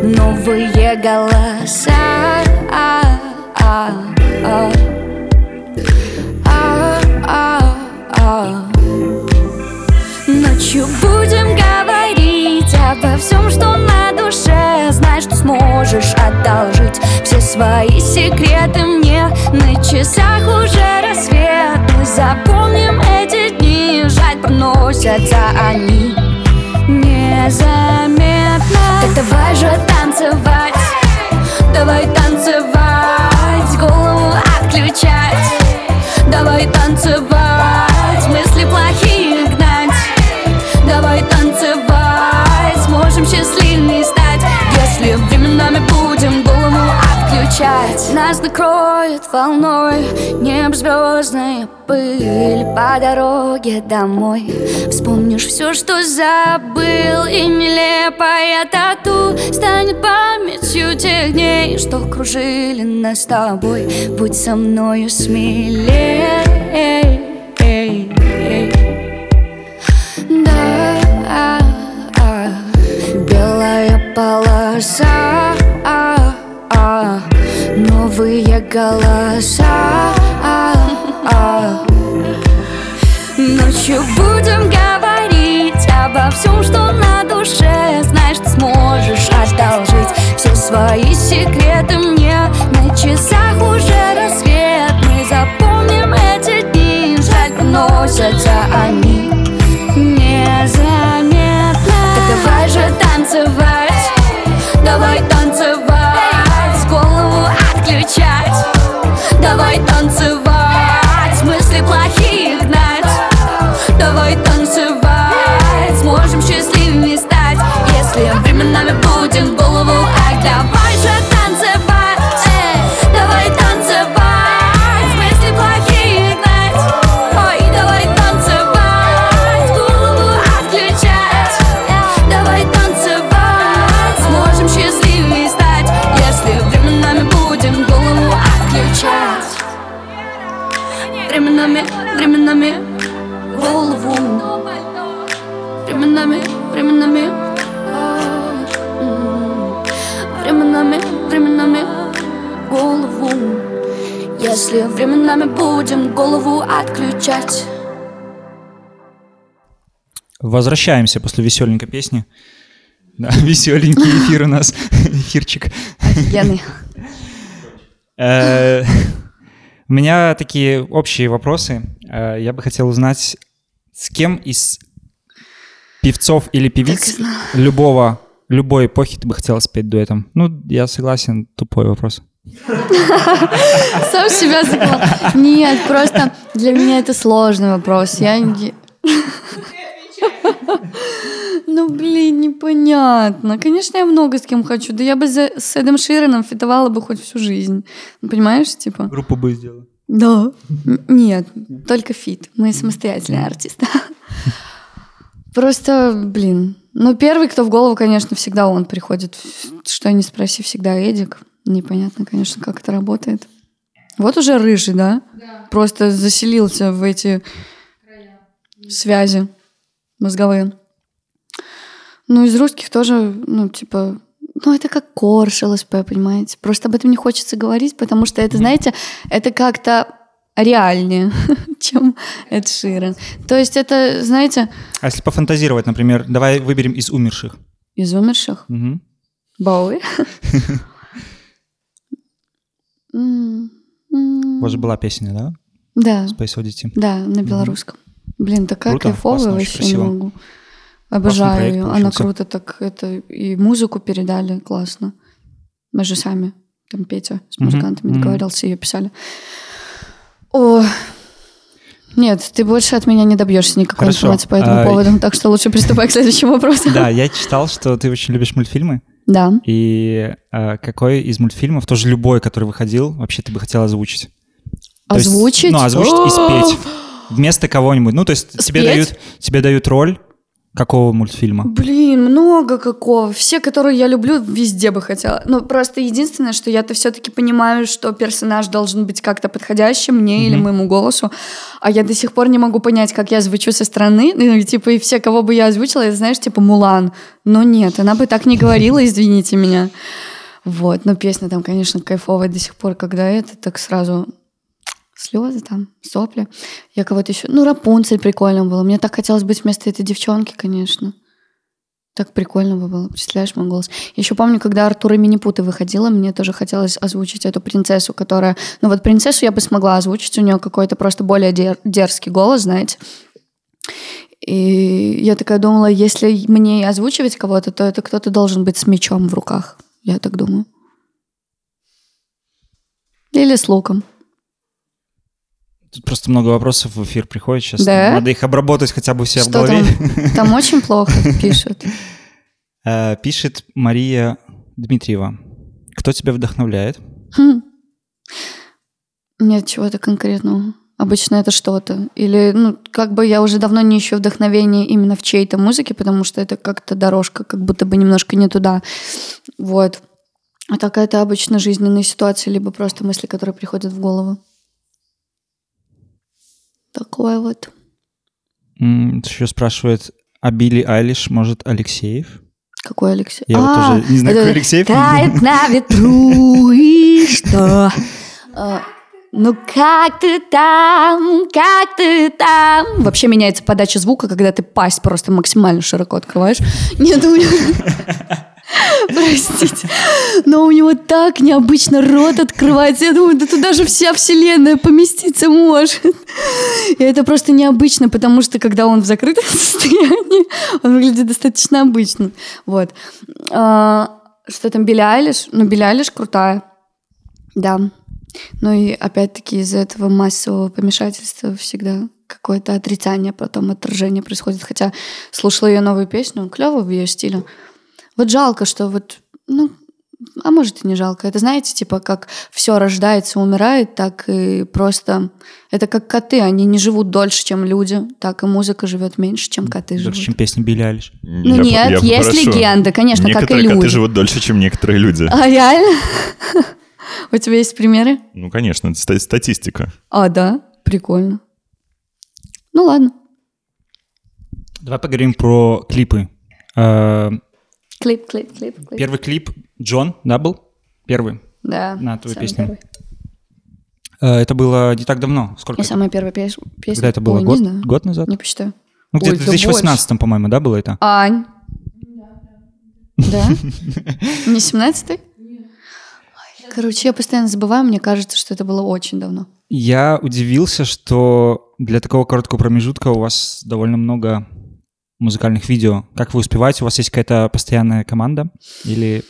Новые голоса одолжить все свои секреты мне. На часах уже рассвет Мы запомним эти дни. Жаль, проносятся они незаметно. Так давай же танцевать Давай танцевать, голову отключать. Давай танцевать, мысли плохие гнать. Давай танцевать, сможем счастливыми стать. Если временами будем голову отключать. Нас накроет волной небо звездная пыль. По дороге домой Вспомнишь все, что забыл. И нелепая тату Станет памятью тех дней Что кружили нас с тобой. Будь со мною смелее Да, белая полоса Новые голоса. Ночью будем говорить обо всем, что на душе. Знаешь, ты сможешь одолжить все свои секреты мне. На часах уже рассвет, мы запомним эти дни. Жаль, проносятся они незаметно. Так давай же танцевать, давай танцевать fight dance временами будем голову отключать Возвращаемся после веселенькой песни. Да, веселенький эфир у нас, эфирчик. Офигенный. Э, У меня такие общие вопросы. Э, Я бы хотел узнать, с кем из певцов или певиц любого, любой эпохи ты бы хотела спеть дуэтом? Ну, я согласен, тупой вопрос. Сам себя закрыл. Нет, просто для меня это сложный вопрос. Я не... Ну, блин, непонятно. Конечно, я много с кем хочу. Да я бы за- с Эдом Ширеном фитовала бы хоть всю жизнь. Ну, Понимаешь, типа? Группу бы сделал. Да. Нет, только фит. Мы самостоятельные артисты. Просто, блин. Ну, первый, кто в голову, конечно, всегда он приходит. Что ни спроси, всегда Эдик. Непонятно, конечно, как это работает. Вот уже рыжий, да? Просто заселился в эти связи мозговые. Ну, из русских тоже, ну, типа, ну, это как корж ЛСП, понимаете? Просто об этом не хочется говорить, потому что это, знаете, это как-то реальнее, чем Эд Ширен. То есть это, знаете, А если пофантазировать, например, давай выберем из умерших. из умерших Мгм. Боуи. У вас же была песня, да? Да, Space Oddity. да, на белорусском. Блин, такая Круто, кайфовая, вообще не могу. Обожаю проект ее. Она круто так это и музыку передали классно. Мы же сами, там Петя с музыкантами мгм. договорился, ее писали. О, нет, ты больше от меня не добьешься никакой Хорошо. информации по этому А, поводу, так что лучше приступай к следующему вопросу. Да, я читал, что ты очень любишь мультфильмы. Да. И э, какой из мультфильмов, тоже любой, который выходил, вообще ты бы хотела озвучить? То есть, Озвучить? ну, озвучить и спеть. Вместо кого-нибудь. Ну, то есть тебе дают, тебе дают роль какого мультфильма? Блин, много какого. Все, которые я люблю, везде бы хотела. Ну, просто единственное, что я-то все-таки понимаю, что персонаж должен быть как-то подходящим мне или Мгм. моему голосу. А я до сих пор не могу понять, как я звучу со стороны. Ну, типа, и все, кого бы я озвучила, это, знаешь, типа Мулан. Но нет, она бы так не говорила, извините меня. Вот, но песня там, конечно, кайфовая до сих пор, когда это, так сразу слезы там, сопли. Я кого-то еще... Ну, Рапунцель прикольно было. Мне так хотелось быть вместо этой девчонки, конечно. Так прикольно бы было. Представляешь мой голос? Еще помню, когда Артура Минипуты выходила, мне тоже хотелось озвучить эту принцессу, которая... Ну вот принцессу я бы смогла озвучить, у нее какой-то просто более дер- дерзкий голос, знаете. И я такая думала, если мне озвучивать кого-то, то это кто-то должен быть с мечом в руках. Я так думаю. Или с луком. Тут просто много вопросов в эфир приходит сейчас. Да? Надо их обработать хотя бы себя в голове. там? Там очень плохо пишут. Э, Пишет Мария Дмитриева. Кто тебя вдохновляет? Хм. Нет чего-то конкретного. Обычно это что-то. Или, ну, как бы я уже давно не ищу вдохновения именно в чьей-то музыке, потому что это как-то дорожка, как будто бы немножко не туда. Вот. А так это обычно жизненные ситуации, либо просто мысли, которые приходят в голову. Такое вот. Еще спрашивает, а Билли Айлиш, может, Алексеев? Какой Алексей? Я вот А, тоже не знаю, какой Алексеев. Тает на ветру и что? А, Ну как ты там, как ты там? Вообще меняется подача звука, когда ты пасть просто максимально широко открываешь. Нет, у него... Простите. Но у него так необычно рот открывается. Я думаю, да туда же вся вселенная поместиться может. И это просто необычно, потому что когда он в закрытом состоянии, он выглядит достаточно обычно. Вот. А, Что там, Билли Айлиш? Ну, Билли Айлиш крутая. Да. Ну и опять-таки из-за этого массового помешательства всегда какое-то отрицание, потом отражение происходит. Хотя слушала ее новую песню, клево в ее стиле. Вот жалко, что вот, ну, а может и не жалко. Это знаете, типа как все рождается, умирает, так и просто... Это как коты, они не живут дольше, чем люди, так и музыка живет меньше, чем коты живут. Дольше, чем песня Билли. Ну Я- нет, я есть попрошу. легенда, конечно, как и Некоторые коты люди. живут дольше, чем некоторые люди. А реально? У тебя есть примеры? Ну, конечно, это ста- статистика. А, да? Прикольно. Ну ладно. Давай поговорим про клипы. Клип, клип, клип, клип. Первый клип Джон, да, был? Первый Да. на твою песню. первый. Э, Это было не так давно. Сколько? И самая первая пес- песня. Когда это было? Ой, год, год назад? Не посчитаю. Ну, где-то в да 2018, по-моему, да, было это? Ань. Да? Не 17-й? Ой, Короче, я постоянно забываю, мне кажется, что это было очень давно. Я удивился, что для такого короткого промежутка у вас довольно много музыкальных видео. Как вы успеваете? У вас есть какая-то постоянная команда? Или,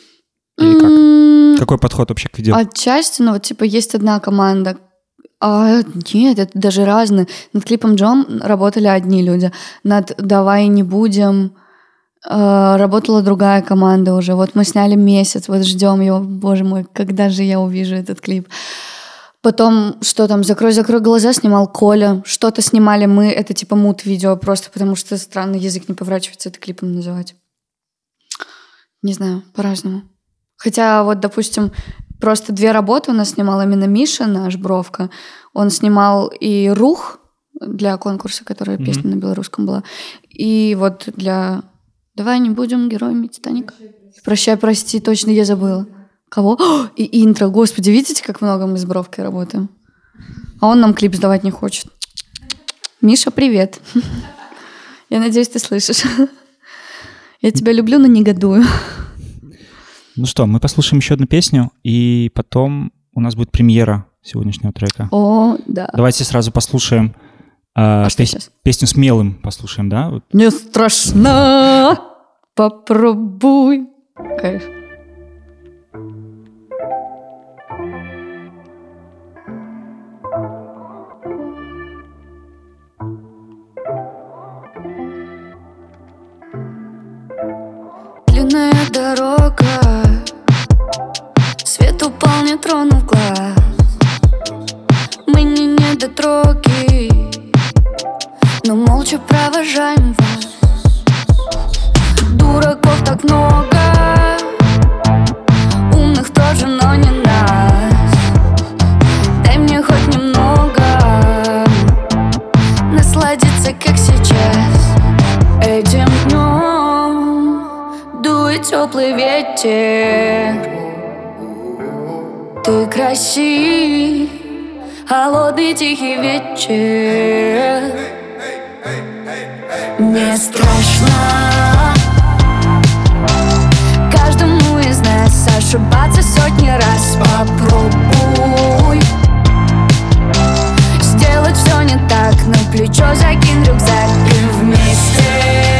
или как? М, Какой подход вообще к видео? Отчасти, ну вот типа есть одна команда. А, нет, это даже разные. Над клипом Джом работали одни люди. Над «Давай не будем» э, работала другая команда уже. Вот мы сняли месяц, вот ждем его. Боже мой, когда же я увижу этот клип? Потом, что там, «Закрой, закрой глаза» снимал Коля. Что-то снимали мы, это типа мут-видео просто, потому что странно язык не поворачивается это клипом называть. Не знаю, по-разному. Хотя вот, допустим, просто две работы у нас снимал именно Миша, наш Бровка. Он снимал и «Рух» для конкурса, которая Мгм. песня на белорусском была, и вот для «Давай не будем героями Титаника». «Прощай, прости», точно я забыла. Кого? О, и интро. Господи, видите, как много мы с Бровкой работаем? А он нам клип сдавать не хочет. Миша, привет. Я надеюсь, ты слышишь. Я тебя люблю, но негодую. Ну что, мы послушаем еще одну песню, и потом у нас будет премьера сегодняшнего трека. О, да. Давайте сразу послушаем А что пес- песню «Смелым» послушаем, да? Не страшно, попробуй. Кайф. Дорога. Свет упал, не тронув глаз. Мы не недотроги Но молча провожаем вас. Дураков так много теплый ветер. Ты красив, холодный тихий вечер. Не страшно. Каждому из нас ошибаться сотни раз. Попробуй Сделать все не так. На плечо закинь рюкзак И вместе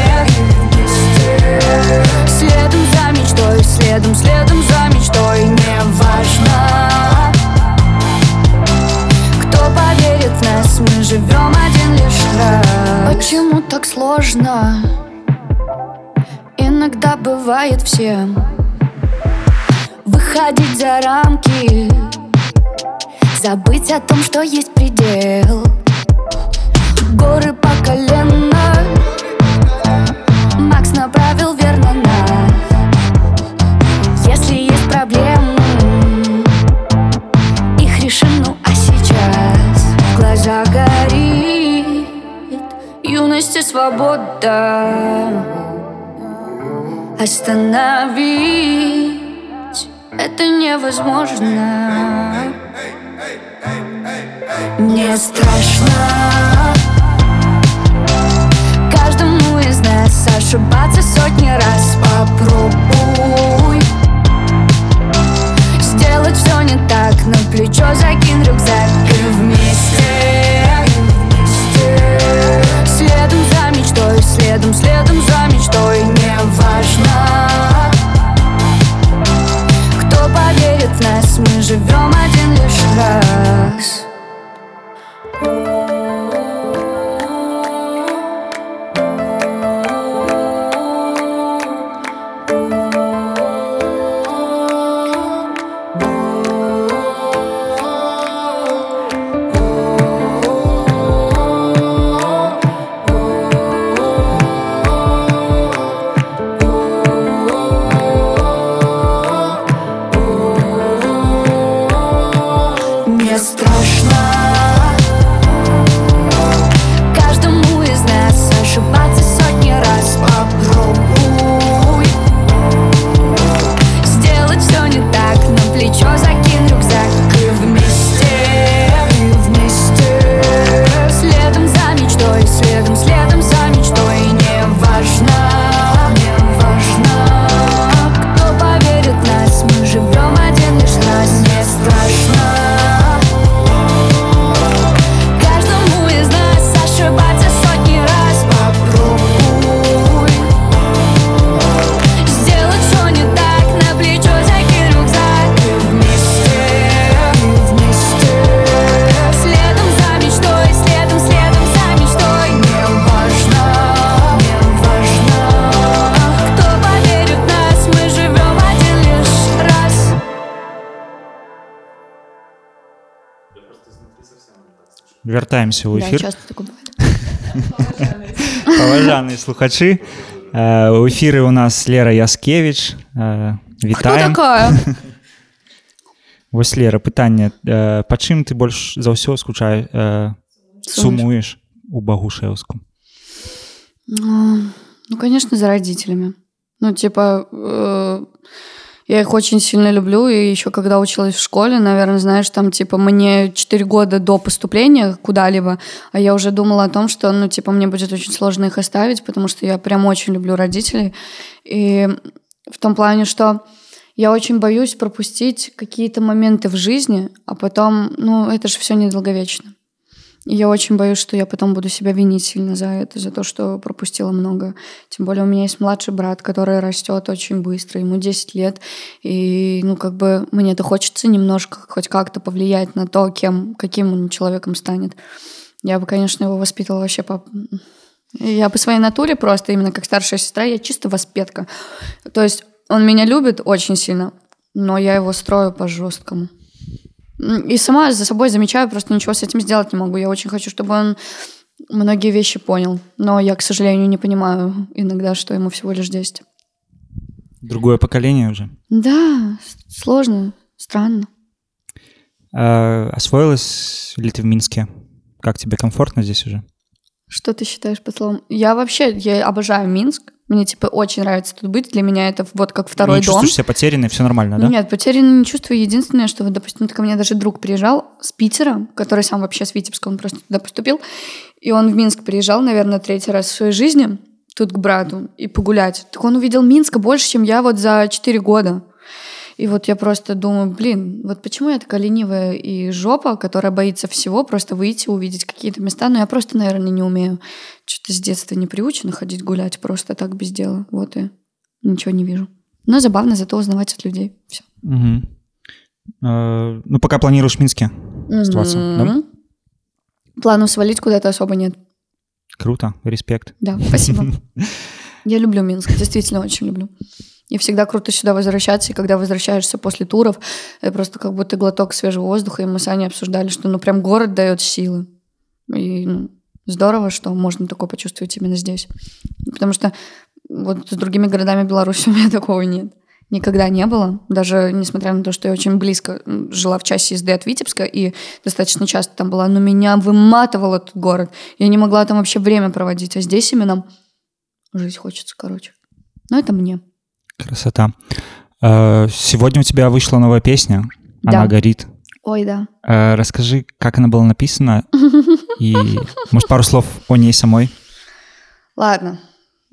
Следом за мечтой Следом, следом за мечтой Неважно. Кто поверит в нас Мы живем один лишь раз. Почему так сложно? Иногда бывает всем. Выходить за рамки. Забыть о том, что есть предел. Горы по колено направил верно нас. Если есть проблемы Их решим, ну а сейчас В глазах горит Юность и свобода. Остановить Это невозможно. Не страшно Нас ошибаться сотни раз Попробуй. Сделать все не так На плечо закинь рюкзак. И вместе Следом за мечтой Следом, следом за мечтой. Неважно Кто поверит в нас Мы живем один лишь раз. Не вяртаемся ў бывает. паважаныя слухачы Э, у эфіры у нас лера яскевич Э, вітаем вось лера пытанне э, па чым ты больш за ўсё скучаю э, сумуеш у багушеўску Ну, ну, конечно, за родителями. Ну, типа, э, я их очень сильно люблю, и еще когда училась в школе, наверное, знаешь, там, типа, мне 4 года до поступления куда-либо, а я уже думала о том, что, ну, типа, мне будет очень сложно их оставить, потому что я прям очень люблю родителей. И в том плане, что я очень боюсь пропустить какие-то моменты в жизни, а потом, ну, это же все недолговечно. Я очень боюсь, что я потом буду себя винить сильно за это, за то, что пропустила много. Тем более у меня есть младший брат, который растет очень быстро, ему 10 лет. И, ну, как бы мне это хочется немножко хоть как-то повлиять на то, кем, каким он человеком станет. Я бы, конечно, его воспитывала вообще по... Я по своей натуре просто, именно как старшая сестра, я чисто воспетка. То есть он меня любит очень сильно, но я его строю по-жесткому. И сама за собой замечаю, просто ничего с этим сделать не могу. Я очень хочу, чтобы он многие вещи понял. Но я, к сожалению, не понимаю иногда, что ему всего лишь 10. другое пакаленне уже Да, сложно, странно. Э, освоилась ли ты в минске как тебе комфортно здесь уже Что ты считаешь по словам? Я вообще, я обожаю Минск. Мне, типа, очень нравится тут быть. Для меня это вот как второй не дом. чувствуешь себя потерянной все нормально да Нет, потерянно не чувствую. Единственное, что вот, допустим, ко мне даже друг приезжал с Питера, который сам вообще с Витебска, он просто туда поступил, и он в Минск приезжал, наверное, третий раз в своей жизни, тут к брату, и погулять. Так он увидел Минска больше, чем я вот за 4 года. И вот я просто думаю, блин, вот почему я такая ленивая и жопа, которая боится всего, просто выйти, увидеть какие-то места, но я просто, наверное, не умею. Что-то с детства не приучена ходить гулять просто так без дела. Вот и ничего не вижу. Но забавно зато узнавать от людей. Все. Мгм. Э, ну пока планируешь в минске оставаться, да? Планов свалить куда-то особо нет. круто респект Да, спасибо. Я люблю Минск, действительно очень люблю. И всегда круто сюда возвращаться, и когда возвращаешься после туров, это просто как будто глоток свежего воздуха, и мы с Аней обсуждали, что ну прям город дает силы. И ну, здорово, что можно такое почувствовать именно здесь. Потому что вот с другими городами Беларуси у меня такого нет. Никогда не было. Даже несмотря на то, что я очень близко жила в часе езды от Витебска и достаточно часто там была, но меня выматывал этот город. Я не могла там вообще время проводить. А здесь именно жить хочется, короче. Но это мне. Красота Э, сегодня у тебя вышла новая песня она Да. горит Ой, да. Э, расскажи как она была написана и может пару слов о ней самой Ладно.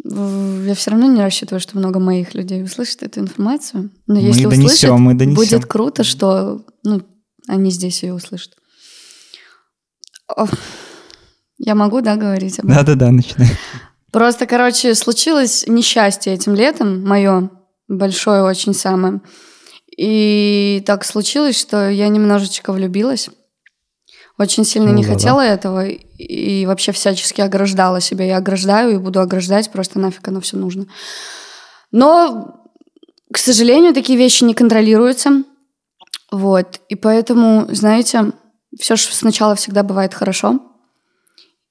Я все равно не рассчитываю, что много моих людей услышит эту информацию. Но Мы если донесем, услышат, мы донесем. будет круто, что ну, они здесь ее услышат. Я могу, да, говорить об этом? да-да-да начинай Просто, короче, случилось несчастье этим летом, мое большое очень самое. И так случилось, что я немножечко влюбилась. Очень сильно не Ну да, да. хотела этого и вообще всячески ограждала себя. Я ограждаю и буду ограждать, просто нафиг оно все нужно. Но, к сожалению, такие вещи не контролируются. Вот. И поэтому, знаете, все же сначала всегда бывает хорошо.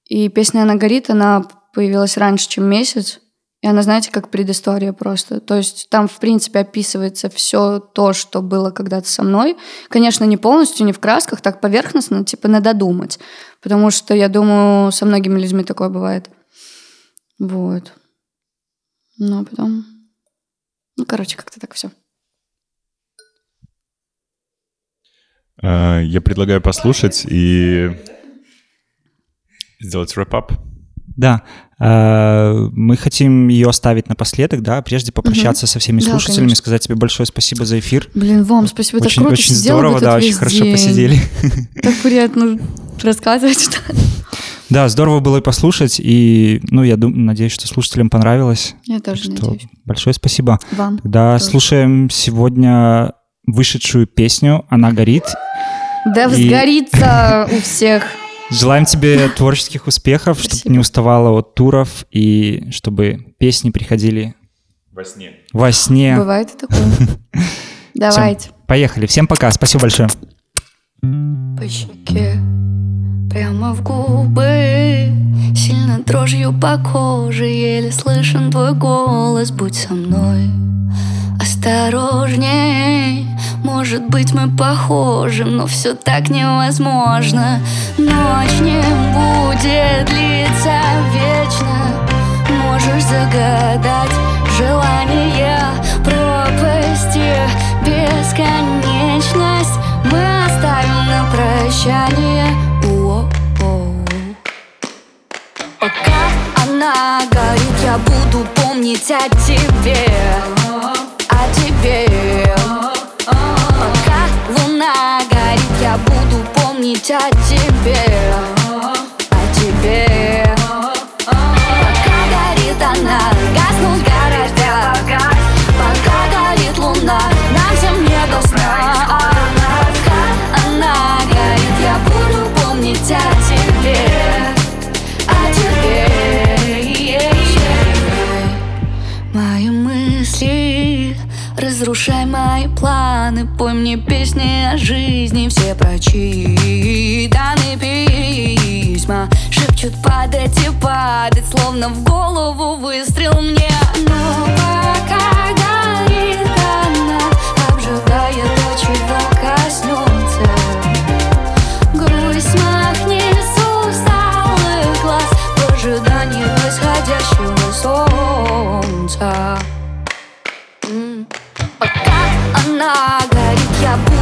И песня «Она горит», она появилась раньше, чем месяц. И она, знаете, как предыстория просто. То есть там, в принципе, описывается все то, что было когда-то со мной. Конечно, не полностью, не в красках, так поверхностно, типа надо думать. Потому что, я думаю, со многими людьми такое бывает. Вот. Ну, а потом... Ну, короче, как-то так все. Э, Я предлагаю послушать и сделать рэп-ап. Да, мы хотим ее оставить напоследок, да, прежде попрощаться со всеми Да, слушателями, конечно. сказать тебе большое спасибо за эфир. Блин, вам спасибо, очень так круто очень здорово, да, очень хорошо день. посидели. Так приятно рассказывать, что Да, здорово было и послушать, и, ну, я дум- надеюсь, что слушателям понравилось. Я тоже Что надеюсь. большое спасибо. Вам. Тоже. слушаем сегодня вышедшую песню «Она горит». Да И- взгорится у всех. Желаем тебе творческих успехов, чтобы не уставала от туров, и чтобы песни приходили Во сне. во сне. Бывает и такое. Давайте. Поехали. Всем пока. Спасибо большое. По щеке прямо в губы Сильно дрожью по коже Еле слышен твой голос Будь со мной осторожней. Может быть мы похожи Но все так невозможно. Ночь не будет длиться вечно. Можешь загадать желание пропасти. Бесконечность мы оставим на прощание. Пока она горит, я буду помнить о тебе тебе. Пока луна горит, я буду помнить о тебе. О тебе. Пока горит она, планы Пой мне песни о жизни. Все прочитаны письма Шепчут падать и падать Словно в голову выстрел мне. Но пока горит она Обжигает то, чего коснется Грусть махни с усталых глаз В ожидании восходящего солнца. Пока она я буду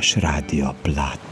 naš radio plat.